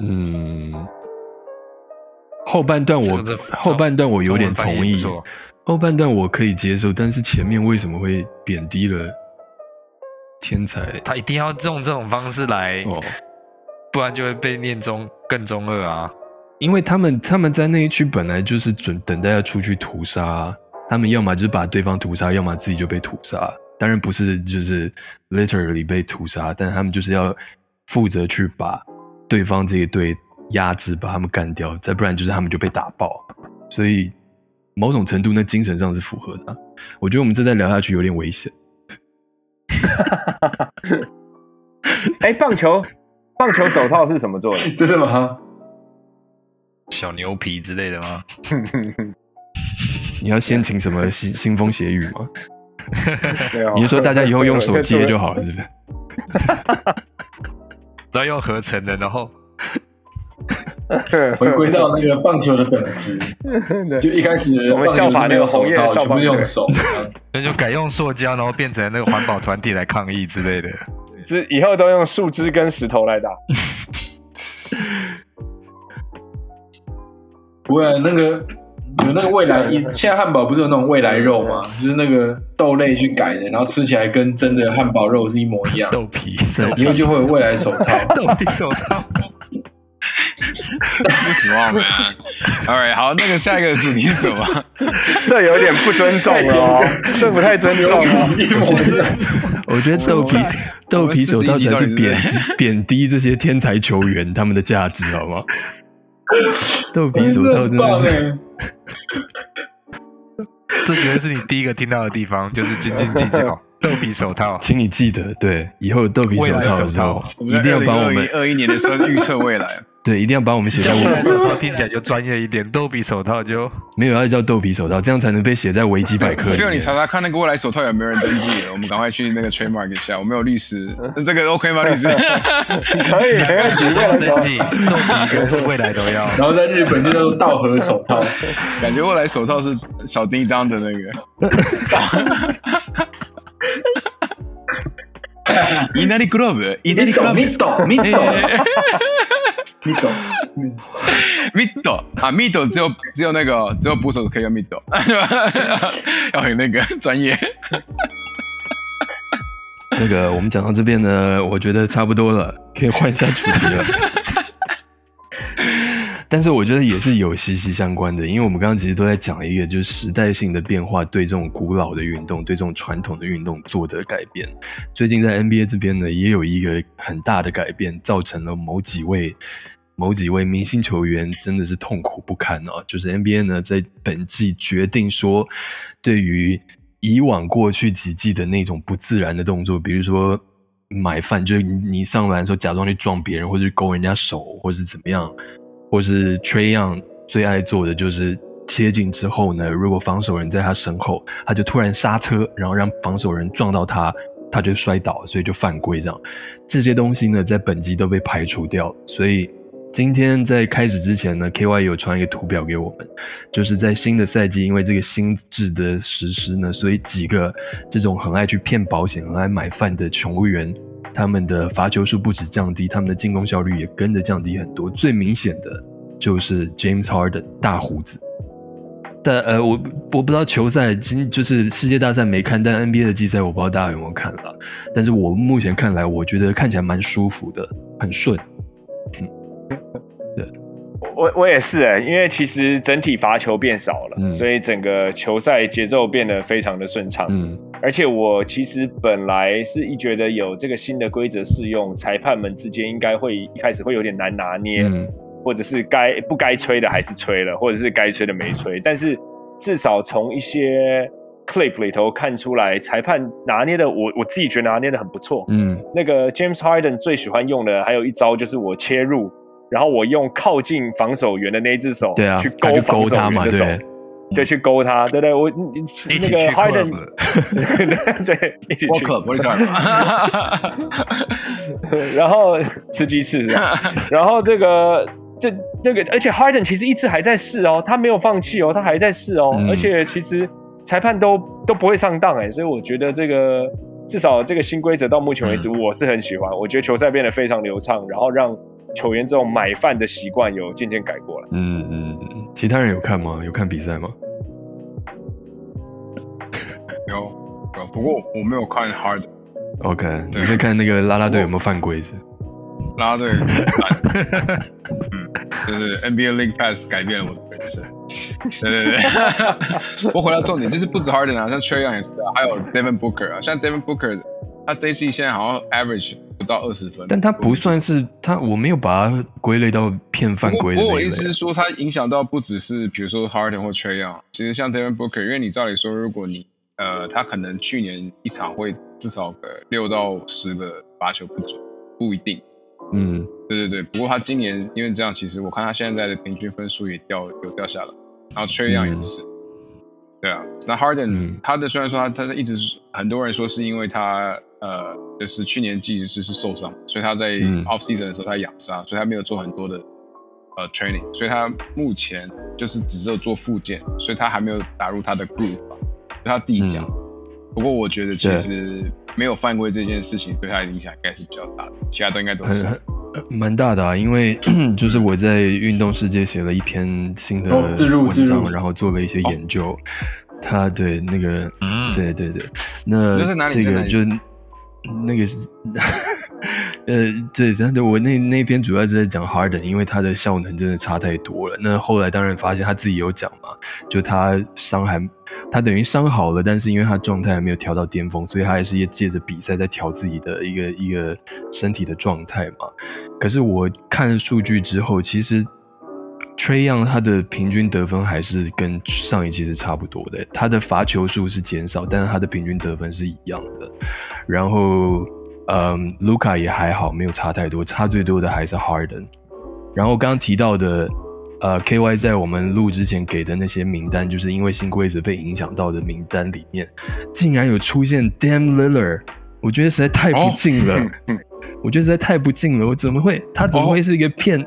嗯，后半段我这个后半段我有点同意后半段我可以接受，但是前面为什么会贬低了天才？他一定要用这种方式来，哦，不然就会被念中更中二啊。因为他们他们在那一区本来就是准等待要出去屠杀，他们要么就是把对方屠杀，要么自己就被屠杀。当然不是就是 literally 被屠杀，但他们就是要负责去把对方这一队压制，把他们干掉，再不然就是他们就被打爆。所以某种程度那精神上是符合的啊。我觉得我们这再聊下去有点危险。哎，棒球棒球手套是什么做的？真的吗？小牛皮之类的吗？你要先请什么腥 腥风血雨吗？你就说大家以后用手接就好了，是不是？只要用合成的，然后回归到那个棒球的本质，就一开始我们效法那个红叶全部用手。那就改用塑胶，然后变成那个环保团体来抗议之类的。这以后都用树枝跟石头来打。不会，那个有那个未来，现在汉堡不是有那种未来肉吗？就是那个豆类去改的，然后吃起来跟真的汉堡肉是一模一样，豆皮，以后就会有未来手套。豆皮手套。不什么 man。All right，好，那个下一个主题是什么？这有点不尊重了哦，这不太尊重哦。一模一样。我觉得豆皮豆皮手套才是贬低贬低这些天才球员他们的价值，好吗？豆皮手套真的是，是 这绝对是你第一个听到的地方，就是斤斤计较。豆皮手套，请你记得，对，以后有豆皮手套的时候，一定要把我们，二一年的时候预测未来。对，一定要帮我们写在豆皮维，手套听起来就专业一点，豆皮手套就没有要叫豆皮手套，这样才能被写在维基百科里需要你面。查查看那个未来手套有没有人登记了，我们赶快去那个 trademark 一下。我们有律师，那这个 OK 吗？律师？可以，没问题，未来登记，豆皮跟未来都要。然后在日本就叫做稻荷手套，感觉未来手套是小叮当的那个。伊那里 glove，伊那里 glove，ミットミットミット。 ミッド啊，ミッド只有只有那个只有捕手可以用ミッド，要很那个专业。那个我们讲到这边呢，我觉得差不多了，可以换一下主题了。 但是我觉得也是有息息相关的，因为我们刚刚其实都在讲一个就是时代性的变化对这种古老的运动、对这种传统的运动做的改变。最近在 NBA 这边呢，也有一个很大的改变，造成了某几位某几位明星球员真的是痛苦不堪啊！就是 NBA 呢在本季决定说，对于以往过去几季的那种不自然的动作，比如说买饭，就是你上篮的时候假装去撞别人，或者去勾人家手，或者是怎么样，或是 Trey Young 最爱做的就是切进之后呢，如果防守人在他身后，他就突然刹车，然后让防守人撞到他，他就摔倒，所以就犯规这样。这些东西呢，在本季都被排除掉，所以。今天在开始之前呢，KY 有传一个图表给我们，就是在新的赛季，因为这个新制的实施呢，所以几个这种很爱去骗保险、很爱买饭的球员，他们的罚球数不止降低，他们的进攻效率也跟着降低很多。最明显的就是 James Harden 大胡子。但呃，我我不知道球赛今就是世界大赛没看，但 NBA 的季赛我不知道大家有没有看了。但是我目前看来，我觉得看起来蛮舒服的，很顺。嗯我我也是哎、因为其实整体罚球变少了，嗯所以整个球赛节奏变得非常的顺畅。嗯而且我其实本来是一觉得有这个新的规则适用，裁判们之间应该会一开始会有点难拿捏，嗯或者是该不该吹的还是吹了，或者是该吹的没吹。但是至少从一些 clip 里头看出来，裁判拿捏的我我自己觉得拿捏的很不错。嗯那个 James Harden 最喜欢用的还有一招就是我切入，然后我用靠近防守员的那一只手，对啊去，他就防守勾他嘛，员的手，对，对，去勾他，对对，我那个 Harden，club 对，一起我去，可不会讲。然后吃鸡翅是吧？然后这个这那个，而且 Harden 其实一直还在试哦，他没有放弃哦，他还在试哦，嗯。而且其实裁判都都不会上当哎，所以我觉得这个至少这个新规则到目前为止，嗯。我是很喜欢，我觉得球赛变得非常流畅，然后让球员这种买饭的习惯有渐渐改过来。嗯嗯嗯，其他人有看吗？有看比赛吗？有有，不过我没有看 Hard OK，对你在看那个拉拉队有没有犯规是？拉拉队，嗯，就是 NBA League Pass 改变了我的人生。对对对，我 回到重点，就是不止 Harden 啊，像 Trey Young 也是啊，还有 Devin Booker 啊，像 Devin Booker，他这一季现在好像 average 不到二十分，但他不算是他，我没有把它归类到骗犯规的不过我的意思是说，他影响到不只是比如说 Harden 或 Trey Young，其实像 Devin Booker，因为你照理说，如果你呃，他可能去年一场会至少个六到十个罚球不准，不一定。嗯。对对对，不过他今年因为这样，其实我看他现在的平均分数也掉有掉下来，然后 Trey Young 也是，对啊，那 Harden、嗯。他的虽然说他他一直是很多人说是因为他呃就是去年季就是是受伤，所以他在嗯 off season 的时候他养伤，所以他没有做很多的呃 training，所以他目前就是只有做复健，所以他还没有打入他的 groove，就他自己讲。嗯不过我觉得其实没有犯规这件事情对他的影响应该是比较大的，其他都应该都是。很很呃蛮大的啊，因为 就是我在运动世界写了一篇新的文章，然后做了一些研究。他对那个，嗯对对对，那这个就那个是，呃，对，但是我那那篇主要是在讲 Harden，因为他的效能真的差太多了。那后来当然发现他自己有讲嘛，就他伤还他等于伤好了，但是因为他状态还没有调到巅峰，所以他还是借着比赛在调自己的一个一个身体的状态嘛。可是我看数据之后，其实 Trey Young 他的平均得分还是跟上一季是差不多的，他的罚球数是减少，但是他的平均得分是一样的。然后，嗯，卢卡也还好，没有差太多，差最多的还是 Harden。然后刚刚提到的，呃，KY 在我们录之前给的那些名单，就是因为新规则被影响到的名单里面，竟然有出现 Dam Lillard，我觉得实在太不敬了。嗯 我觉得实在太不敬了，我怎么会？他怎么哦会是一个骗、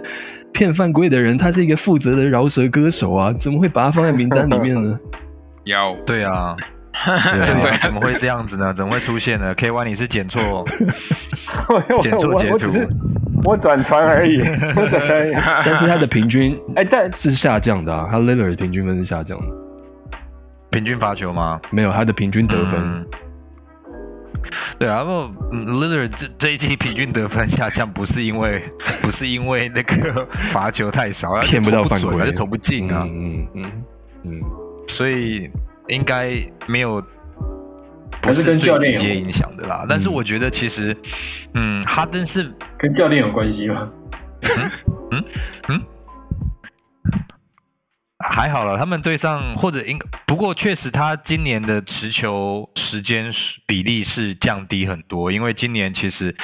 骗犯规的人？他是一个负责的饶舌歌手啊，怎么会把他放在名单里面呢？要 对啊，对怎么会这样子呢？怎么会出现呢？K Y 你是剪错，剪错截图我转传而已，我转传而已。但是他的平均哎，但是下降的啊，他 Lillard 的平均分是下降的，平均罚球吗？没有他的平均得分。嗯对啊，不嗯，Lillard 这这一季平均得分下降，不是因为不是因为那个 罚球太少，骗不到犯规，他就投不进啊，嗯嗯嗯嗯，所以应该没有。不是跟最教练有直接影响的啦，但是我觉得其实，嗯，哈登是跟教练有关系吗？还好了，他们对上或者应不过确实他今年的持球时间比例是降低很多，因为今年其实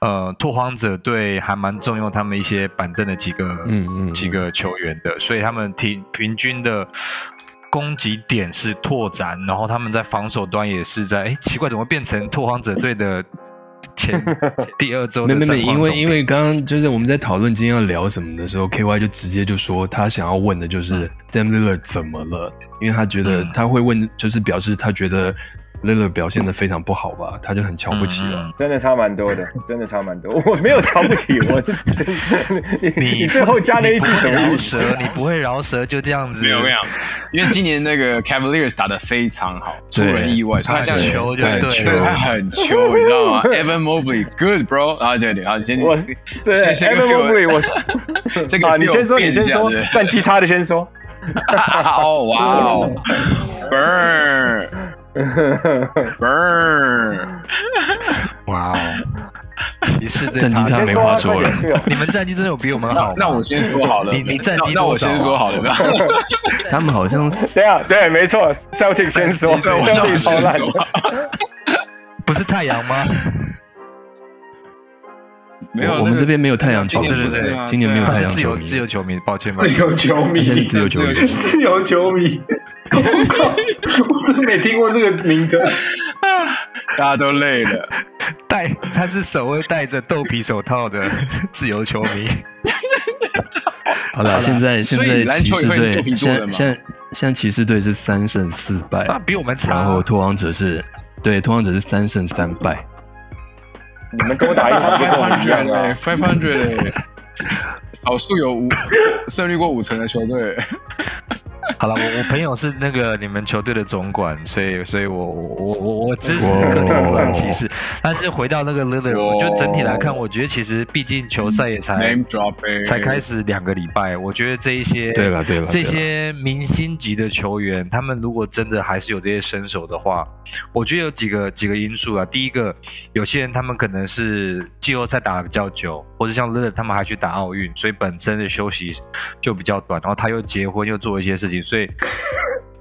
呃拓荒者队还蛮重用他们一些板凳的几个嗯嗯几个球员的，所以他们平平均的。攻击点是拓展，然后他们在防守端也是在，哎，奇怪，怎么变成拓荒者队的前 第二周没没没，因为因为刚刚就是我们在讨论今天要聊什么的时候，KY 就直接就说他想要问的就是 Dam Lillard 怎么了，因为他觉得嗯。他会问，就是表示他觉得 Lillard 表现的非常不好吧，他就很瞧不起了。真的差蛮多的，真的差蛮多。我没有瞧不起，我真你你你最后加了一句什么意思？饶舌，你不会饶舌就这样子。没有没有，因为今年那个 Cavaliers 打得非常好，出对人意外，他像球就对对对他。很球，你知道吗？Evan Mobley good bro，然后对对，然后先我这先先 Evan Mobley，我是这个啊，你先说，你变一先说下对，战绩差的先说。哦哇哦 burn，哇哦，骑士对战绩差他没话说了你们战绩真的有比我们好吗？那我先说好了，你你战绩那那我先说好了，他们好像 对啊，对，没错，Celtic 先说，Celtic 超烂先说。，不是太阳吗？没有，我们这边没有太阳球今迷年不是啊今年没有太阳球迷自由球迷，抱歉。自由球迷，自由球迷，自由球迷，我靠，我真没听过这个名称。大家都累了，戴他是首位戴着豆皮手套的 自由球迷。好了，现在现在骑士队现在现在现在骑士队是三胜四败，啊，比我们差。然后拓荒者是对拓荒者是三胜三败，你们多打一场就跟我们一样 five 啊 hundred five hundred，少数有五胜率过五成的球队，好了，我我朋友是那个你们球队的总管，所以所以我我我我我支持哇克利夫兰骑士。但是回到那个 Lillard，哇我觉得整体来看，我觉得其实毕竟球赛也才才开始两个礼拜，我觉得这一些对了对了这些明星级的球员，他们如果真的还是有这些身手的话，我觉得有几个几个因素啊。第一个，有些人他们可能是季后赛打的比较久，或者像 Lillard 他们还去打奥运，所以本身的休息就比较短，然后他又结婚又做一些事情，所以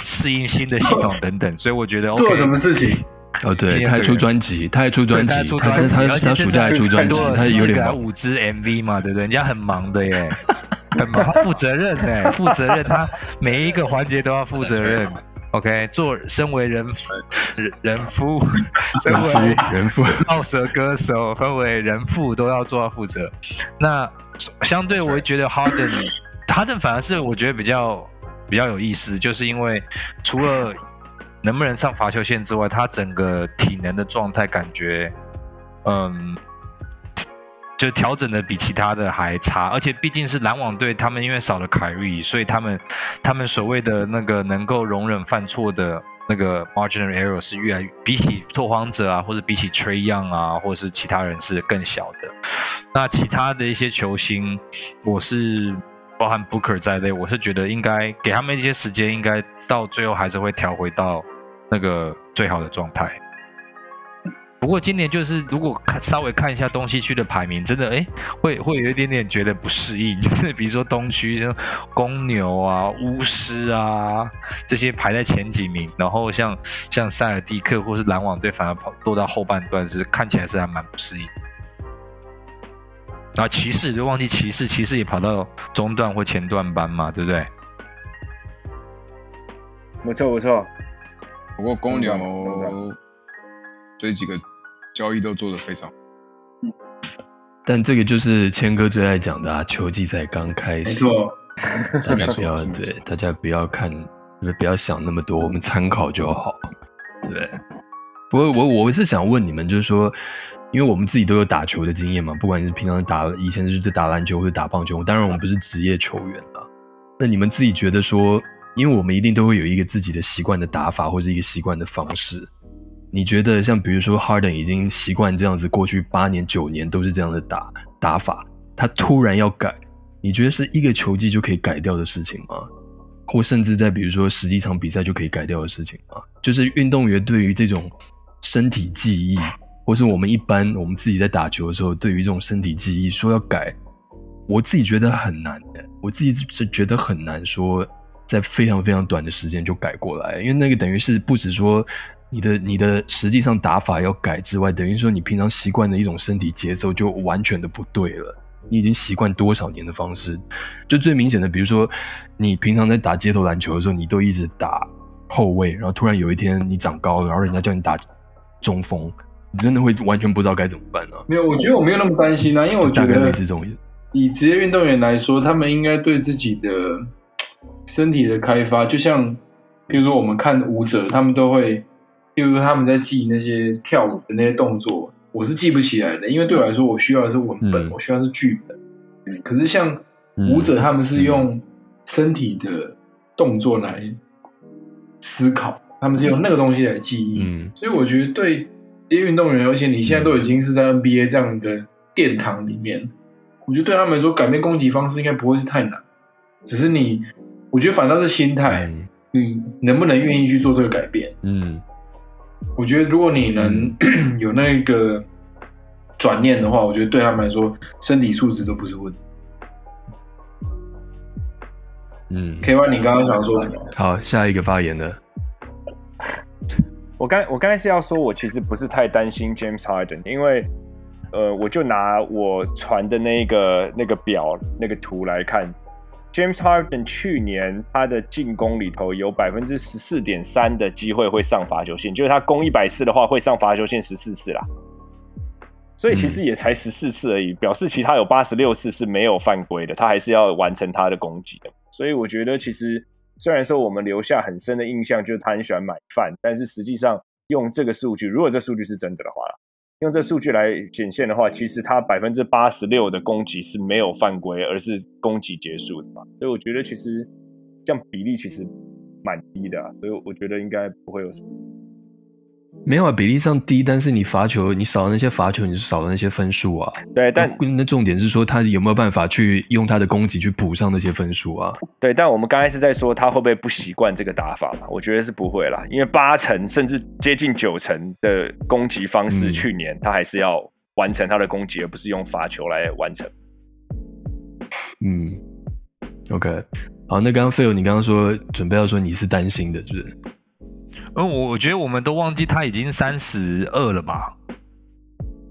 适应新的系统等等，所以我觉得 OK。做什么事情？哦对，他还出专辑，他还出专辑他他他暑假还出专辑他有点忙，五支 MV 嘛，对不对？人家很忙的耶，很忙，他负责任呢，负责任，他每一个环节都要负责任。OK，做身为人人人夫，身为人夫，饶舌歌手，分为人父都要做到负责。那相对我会觉得 Harden Harden 反而是我觉得比较比较有意思，就是因为除了能不能上罚球线之外，他整个体能的状态感觉，嗯。就调整的比其他的还差，而且毕竟是篮网队，他们因为少了凯瑞，所以他们他们所谓的那个能够容忍犯错的那个 marginal error 是越来比起拓荒者啊，或者比起 Trey Young 啊，或者是其他人是更小的。那其他的一些球星，我是包含 Booker 在内，我是觉得应该给他们一些时间，应该到最后还是会调回到那个最好的状态。不过今年就是如果看稍微看一下东西区的排名，真的哎会会有一点点觉得不适应，就 是比如说东区像公牛啊、巫师啊这些排在前几名，然后像像塞尔蒂克或是篮网队反而跑落到后半段是看起来是还蛮不适应。然后骑士就忘记骑士，骑士也跑到中段或前段班嘛，对不对？不错不错，不过公牛这几个交易都做得非常好，但这个就是谦哥最爱讲的啊，球季才刚开始没始，错，大家不要 对大家不要看，不要想那么多，我们参考就好，对不对？不过我我是想问你们，就是说，因为我们自己都有打球的经验嘛，不管是平常打以前是打篮球或者打棒球，当然我们不是职业球员啊。那你们自己觉得说，因为我们一定都会有一个自己的习惯的打法或者一个习惯的方式。你觉得像比如说 Harden 已经习惯这样子，过去八年九年都是这样的打打法，他突然要改，你觉得是一个球季就可以改掉的事情吗？或甚至在比如说十几场比赛就可以改掉的事情吗？就是运动员对于这种身体记忆，或是我们一般我们自己在打球的时候，对于这种身体记忆说要改，我自己觉得很难的。我自己是觉得很难说在非常非常短的时间就改过来，因为那个等于是不止说你的你的实际上打法要改之外，等于说你平常习惯的一种身体节奏就完全的不对了。你已经习惯多少年的方式，就最明显的，比如说你平常在打街头篮球的时候，你都一直打后卫，然后突然有一天你长高了，然后人家叫你打中锋，你真的会完全不知道该怎么办啊！没有，我觉得我没有那么担心啊，因为我觉大概类得似这种。以职业运动员来说，他们应该对自己的身体的开发，就像比如说我们看舞者，他们都会，比如他们在记那些跳舞的那些动作，我是记不起来的，因为对我来说，我需要的是文本，嗯我需要的是剧本。可是像舞者，他们是用身体的动作来思考，他们是用那个东西来记忆。嗯所以我觉得对这些运动员，而且你现在都已经是在 NBA 这样的殿堂里面，我觉得对他们来说改变攻击方式应该不会是太难，只是你，我觉得反倒是心态，嗯你能不能愿意去做这个改变？嗯我觉得如果你能 有那个转念的话，我觉得对他们来说身体素质都不是问题。嗯，K Y，你刚刚想说什么？好，下一个发言的，我刚我刚才是要说，我其实不是太担心 James Harden，因为呃，我就拿我传的那个那个表那个图来看，James Harden 去年他的进攻里头有百分之十四点三的机会会上罚球线，就是他攻一百次的话会上罚球线十四次啦。所以其实也才十四次而已，表示其他有八十六次是没有犯规的，他还是要完成他的攻击的。所以我觉得其实虽然说我们留下很深的印象，就是他很喜欢买饭，但是实际上用这个数据，如果这数据是真的的话，用这数据来显现的话，其实他百分之八十六的攻击是没有犯规，而是攻击结束的嘛。所以我觉得其实这样比例其实蛮低的、所以我觉得应该不会有什么。没有啊，比例上低，但是你罚球，你少了那些罚球，你是少了那些分数啊。对，但那那重点是说他有没有办法去用他的攻击去补上那些分数啊？对，但我们刚才是在说他会不会不习惯这个打法嘛？我觉得是不会啦，因为八成甚至接近九成的攻击方式，嗯去年他还是要完成他的攻击，而不是用罚球来完成。嗯，OK，好，那刚刚 Phil，你刚刚说准备要说你是担心的，是不是？嗯，我我觉得我们都忘记他已经三十二了吧？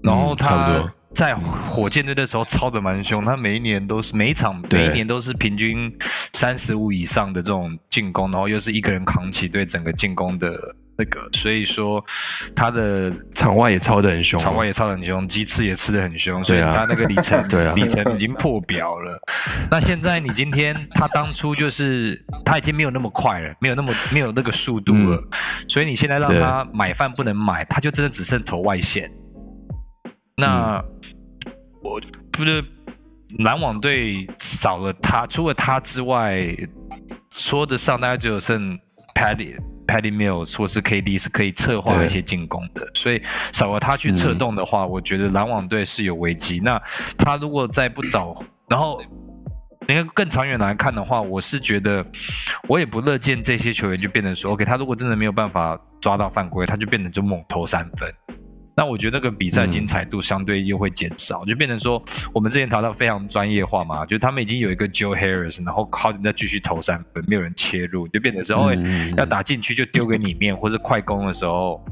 然后他在火箭队的时候超的蛮凶，他每一年都是每一场对每一年都是平均三十五以上的这种进攻，然后又是一个人扛起对整个进攻的那个，所以说他的场外也超的很凶啊，场外也超得很凶，鸡翅也吃的很凶，所以他那个里程 对啊里程已经破表了。那现在你今天他当初就是他已经没有那么快了，没有那么没有那个速度了，所以你现在让对他买饭不能买，他就真的只剩投外线。那、我不是篮网队少了他，除了他之外，说得上大概只有剩 Patty Patty Mills 或是 KD 是可以策划一些进攻的，所以少了他去策动的话，我觉得篮网队是有危机。那他如果再不找，然后你看更长远来看的话，我是觉得我也不乐见这些球员就变成说，OK，他如果真的没有办法抓到犯规，他就变成就猛投三分。那我觉得那个比赛精彩度相对又会减少，就变成说我们之前谈到非常专业化嘛，就是他们已经有一个 Joe Harris，然后靠再继续投三分，没有人切入，就变成说，哦、嗯嗯嗯。要打进去就丢给里面，或是快攻的时候，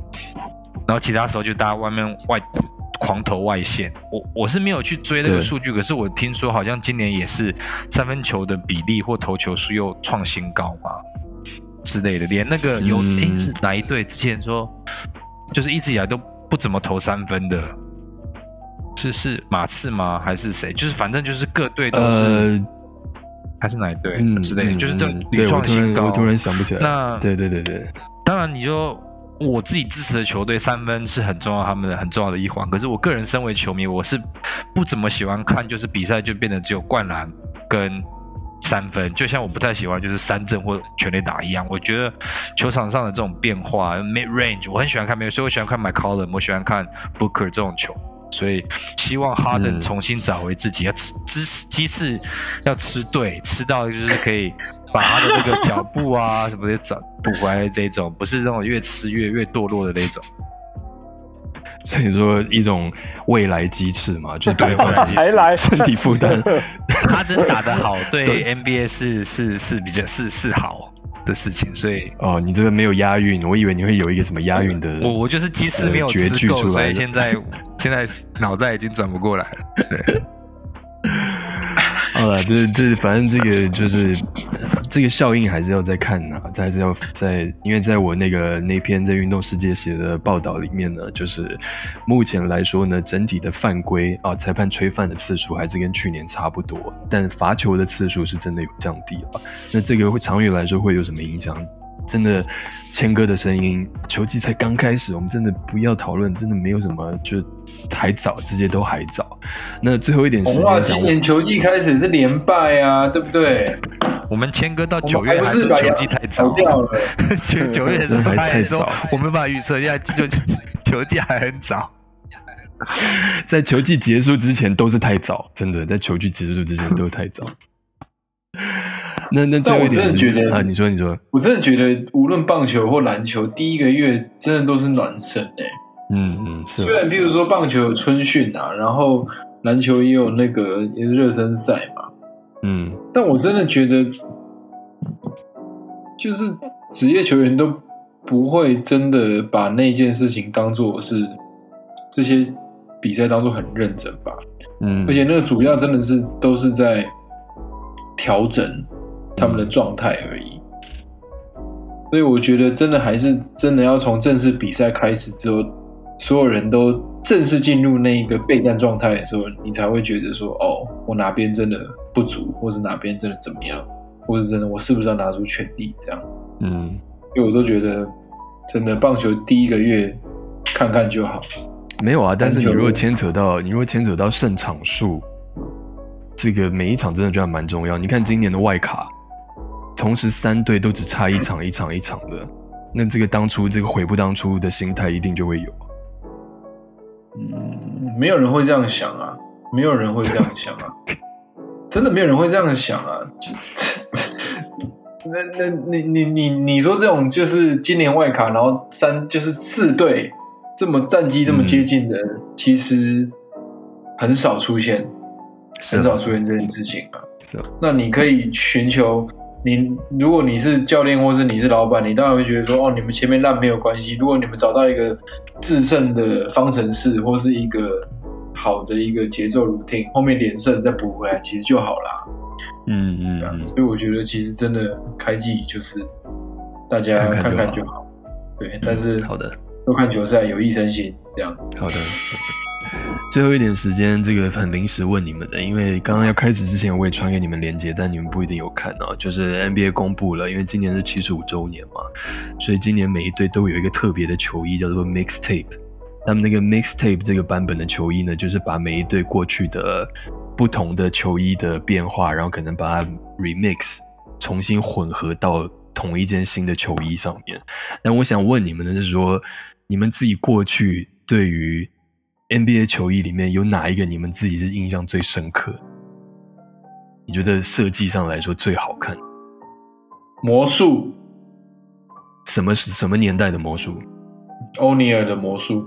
然后其他时候就大家外面外狂投外线。我我是没有去追那个数据，可是我听说好像今年也是三分球的比例或投球数又创新高嘛之类的，连那个有是哪一队之前说就是一直以来都不怎么投三分的。是是马刺吗？还是谁？就是反正就是各队都是，呃，还是哪一队、嗯之类的，嗯就是这屡创新高。然我突然想不起来，那对对对对，当然，你说我自己支持的球队，三分是很重要，他们的很重要的一环。可是我个人身为球迷，我是不怎么喜欢看，就是比赛就变得只有灌篮跟三分，就像我不太喜欢就是三振或全垒打一样。我觉得球场上的这种变化，mid range，我很喜欢看 mid，所以我喜欢看 McCollum，我喜欢看 Booker 这种球。所以希望哈登嗯重新找回自己，要吃吃鸡翅，要吃对，吃到就是可以把他的那个脚步啊什么的找补回来这种，不是那种越吃越越堕落的那种。所以说一种未来鸡翅嘛，就是不会造成还来 身体负担。哈登打得好，对对 NBA 是是是比较是是好的事情，所以哦，你这个没有押韵，我以为你会有一个什么押韵的。我我就是鸡翅没有吃够，所句出来的以现在现在脑袋已经转不过来了。对，好 了，就是就是，反正这个就是这个效应还是要再看呐、啊，还是要在，因为在我那个那篇在运动世界写的报道里面呢，就是目前来说呢，整体的犯规啊，裁判吹犯的次数还是跟去年差不多，但罚球的次数是真的有降低了。那这个会长远来说会有什么影响？真的，谦哥的声音，球季才刚开始，我们真的不要讨论，真的没有什么，就还早，这些都还早。那最后一点时红袜间今年球季开始是连败啊，对不对？我们谦哥到九月还是球季太早，掉了。九九月的时候还太他还说早我没办法预测，现在就就球季还很早。在球季结束之前都是太早，真的，在球季结束之前都是太早。那那最后一点但我真的觉得啊，你说你说，我真的觉得，无论棒球或篮球，第一个月真的都是暖身哎、嗯嗯是虽然譬如说棒球有春训啊，然后篮球也有那个热身赛嘛，嗯。但我真的觉得，就是职业球员都不会真的把那件事情当做是这些比赛当做很认真吧，嗯，而且那个主要真的是都是在调整他们的状态而已。所以我觉得真的还是真的要从正式比赛开始之后，所有人都正式进入那一个备战状态的时候，你才会觉得说，哦，我哪边真的不足，或是哪边真的怎么样，或是真的我是不是要拿出全力这样。嗯因为我都觉得，真的棒球第一个月看看就好。没有啊，但是你如果牵扯到你如果牵扯到胜场数，这个每一场真的就还蛮重要。你看今年的外卡，同时三队都只差一场一场一场的，那这个当初这个悔不当初的心态一定就会有。嗯，没有人会这样想啊，没有人会这样想啊，真的没有人会这样想啊，就 是。那那你你你你说这种就是今年外卡，然后三就是四队这么战绩这么接近的，其实很少出现，很少出现这件事情啊。是啊那你可以寻求你，如果你是教练或是你是老板，你当然会觉得说，哦，你们前面烂没有关系。如果你们找到一个制胜的方程式，或是一个好的一个节奏 routine，后面连胜再补回来，其实就好啦。嗯嗯所以我觉得其实真的开季就是大家看看就好看看就好。对，但是好的。多看球赛有益身心，这样。好的，最后一点时间，这个很临时问你们的，因为刚刚要开始之前我也传给你们链接，但你们不一定有看哦。就是 NBA 公布了，因为今年是七十五周年嘛，所以今年每一队都有一个特别的球衣，叫做 Mixtape。他们那个 Mixtape 这个版本的球衣呢，就是把每一队过去的不同的球衣的变化，然后可能把它 remix 重新混合到同一件新的球衣上面。但我想问你们的是说，你们自己过去对于 NBA 球衣里面有哪一个你们自己是印象最深刻的？你觉得设计上来说最好看？魔术，什么是什么年代的魔术欧尼尔的魔术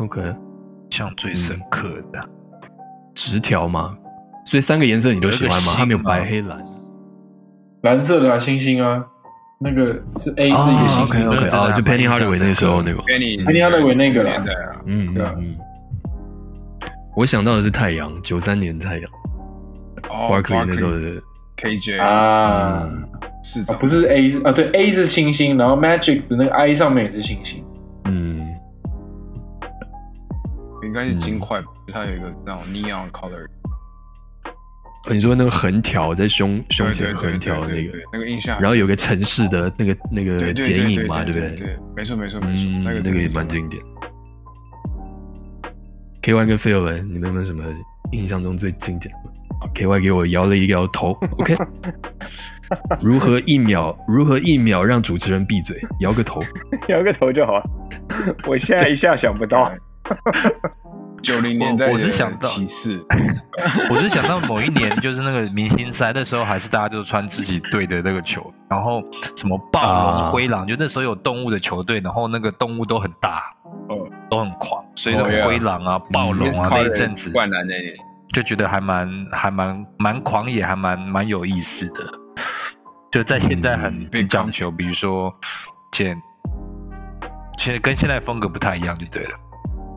，？OK，像最深刻的，直条吗？所以三个颜色你都喜欢吗？它没有白黑蓝。蓝色的啊，星星啊，那个是 A 是一个星 OK 星。OK，真的哦，就 Penny Hardaway 那个时候那个，Penny Hardaway 那个啦。年代啊，嗯对啊。嗯。我想到的是太阳，九三年的太阳。哦，Barkley 那时候的，KJ 啊，嗯市长。不是 A 啊，对 A 是星星，然后 Magic 的那个 I 上面也是星星。嗯，应该是金块吧，它有一个那种 neon color，你说那个横条在胸胸前横条的那个那个印象，然后有个城市的那个那个剪影嘛，对不对？对，没错没错没错，嗯，那个那个也蛮经典。K Y 跟 Phil 呢，你们有没有什么印象中最经典的好？K Y 给我摇了一个摇头，OK。如何一秒？如何一秒让主持人闭嘴？摇个头。摇个头就好了。我现在一下想不到，九零年代的我是想到骑士，我是想到某一年，就是那个明星赛，那时候还是大家就穿自己队的那个球，然后什么暴啊。龙、灰狼，就那时候有动物的球队，然后那个动物都很大，哦，都很狂，所以那哦，yeah。种灰狼啊、暴龙啊那一阵子，灌篮那一年，就觉得还蛮还蛮蛮狂野，还蛮蛮有意思的。就在现在很讲究，比如说现其实跟现在风格不太一样，就对了。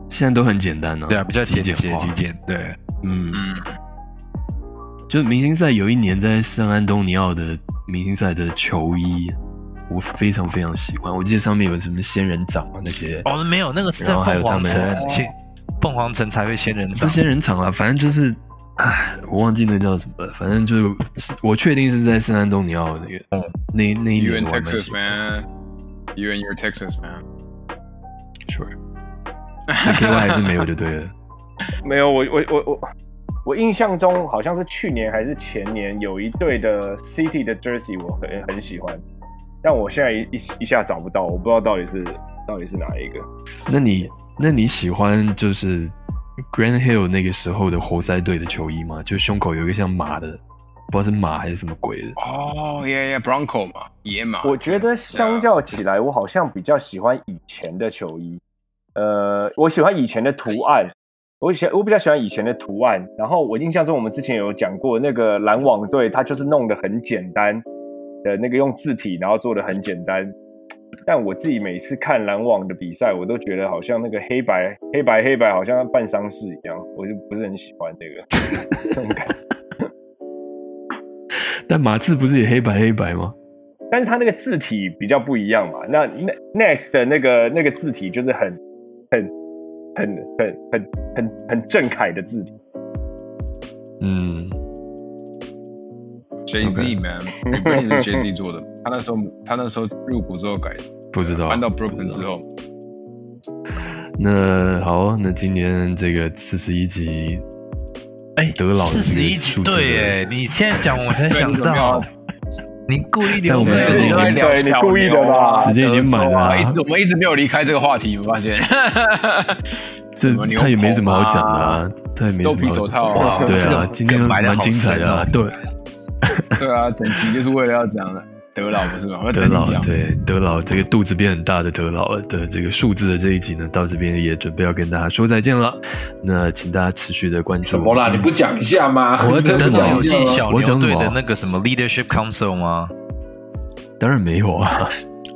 现在都很简单呢、对啊，比较简极简极。简。对，嗯，嗯，就明星赛有一年在圣安东尼奥的明星赛的球衣，我非常非常喜欢。我记得上面有什么仙人掌啊那些，哦，没有，那个是在凤凰城，仙凤凰城才会仙人掌是。仙人掌啊，反正就是，唉，我忘记那叫什么了。反正就是我确定是在圣安东尼奥那个，嗯那那一 You 年还蛮 Texas。man, you in your Texas man. Sure，K Y 还是没有就对了。没有我我我我我印象中好像是去年还是前年有一队的 City 的 Jersey 我很很喜欢，但我现在一一一下找不到，我不知道到底是到底是哪一个。那你那你喜欢就是 Grand Hill 那个时候的活塞队的球衣吗？就胸口有一个像马的，不知道是马还是什么鬼的。哦耶耶，Bronco 嘛，野马。我觉得相较起来，我好像比较喜欢以前的球衣。呃，我喜欢以前的图案，我喜我比较喜欢以前的图案。然后我印象中，我们之前有讲过那个篮网队，它就是弄得很简单的那个用字体，然后做的很简单。但我自己每次看篮网的比赛，我都觉得好像那个黑白黑白黑白，好像办丧事一样，我就不是很喜欢这个那种感觉。但马刺不是也黑白黑白吗？但是它那个字体比较不一样嘛。那那 Next 的那个那个字体就是很很很很很很很正楷的字体。嗯，Jay Z man，你不是 Jay Z 做的，他那时候他那时候入股之后改的，不知道。搬到 Brooklyn 之后，那好，那今年这个四十一集，哎，德老的四十一集，这个数字对，哎，你现在讲我才想到样，你故意但留着我们时间已经在聊对你故意的吧时间已经满了一直我们一直没有离开这个话题，有发现。这他也没什么好讲的他也没什么好豆皮手套啊。对啊这个，今天梗埋得好蛮精彩的对。对啊，整集就是为了要讲德老不是吗？我德老。对德老这个肚子变很大的德老的这个数字的这一集呢，到这边也准备要跟大家说再见了。那请大家持续的关注。什么啦？你不讲一下吗？我真的讲什么德老有进小牛队的那个什么 Leadership Council 吗？当然没有啊，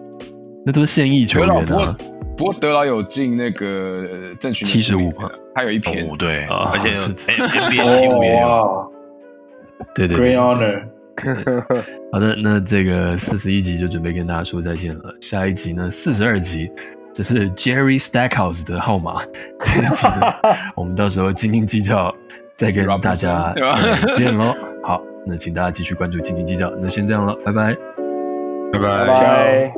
那都是现役球员啊。不过德老有进那个呃正群七十五嘛，他有一篇哦，对，啊而且 NBA 七五也有。哇对对，Great 对，Honor，好的，那这个四十一集就准备跟大家说再见了。下一集呢，四十二集，这是 Jerry Stackhouse 的号码。这一集呢，我们到时候斤斤计较，再跟大家见喽。好，那请大家继续关注斤斤计较。那先这样了，拜拜。拜拜拜。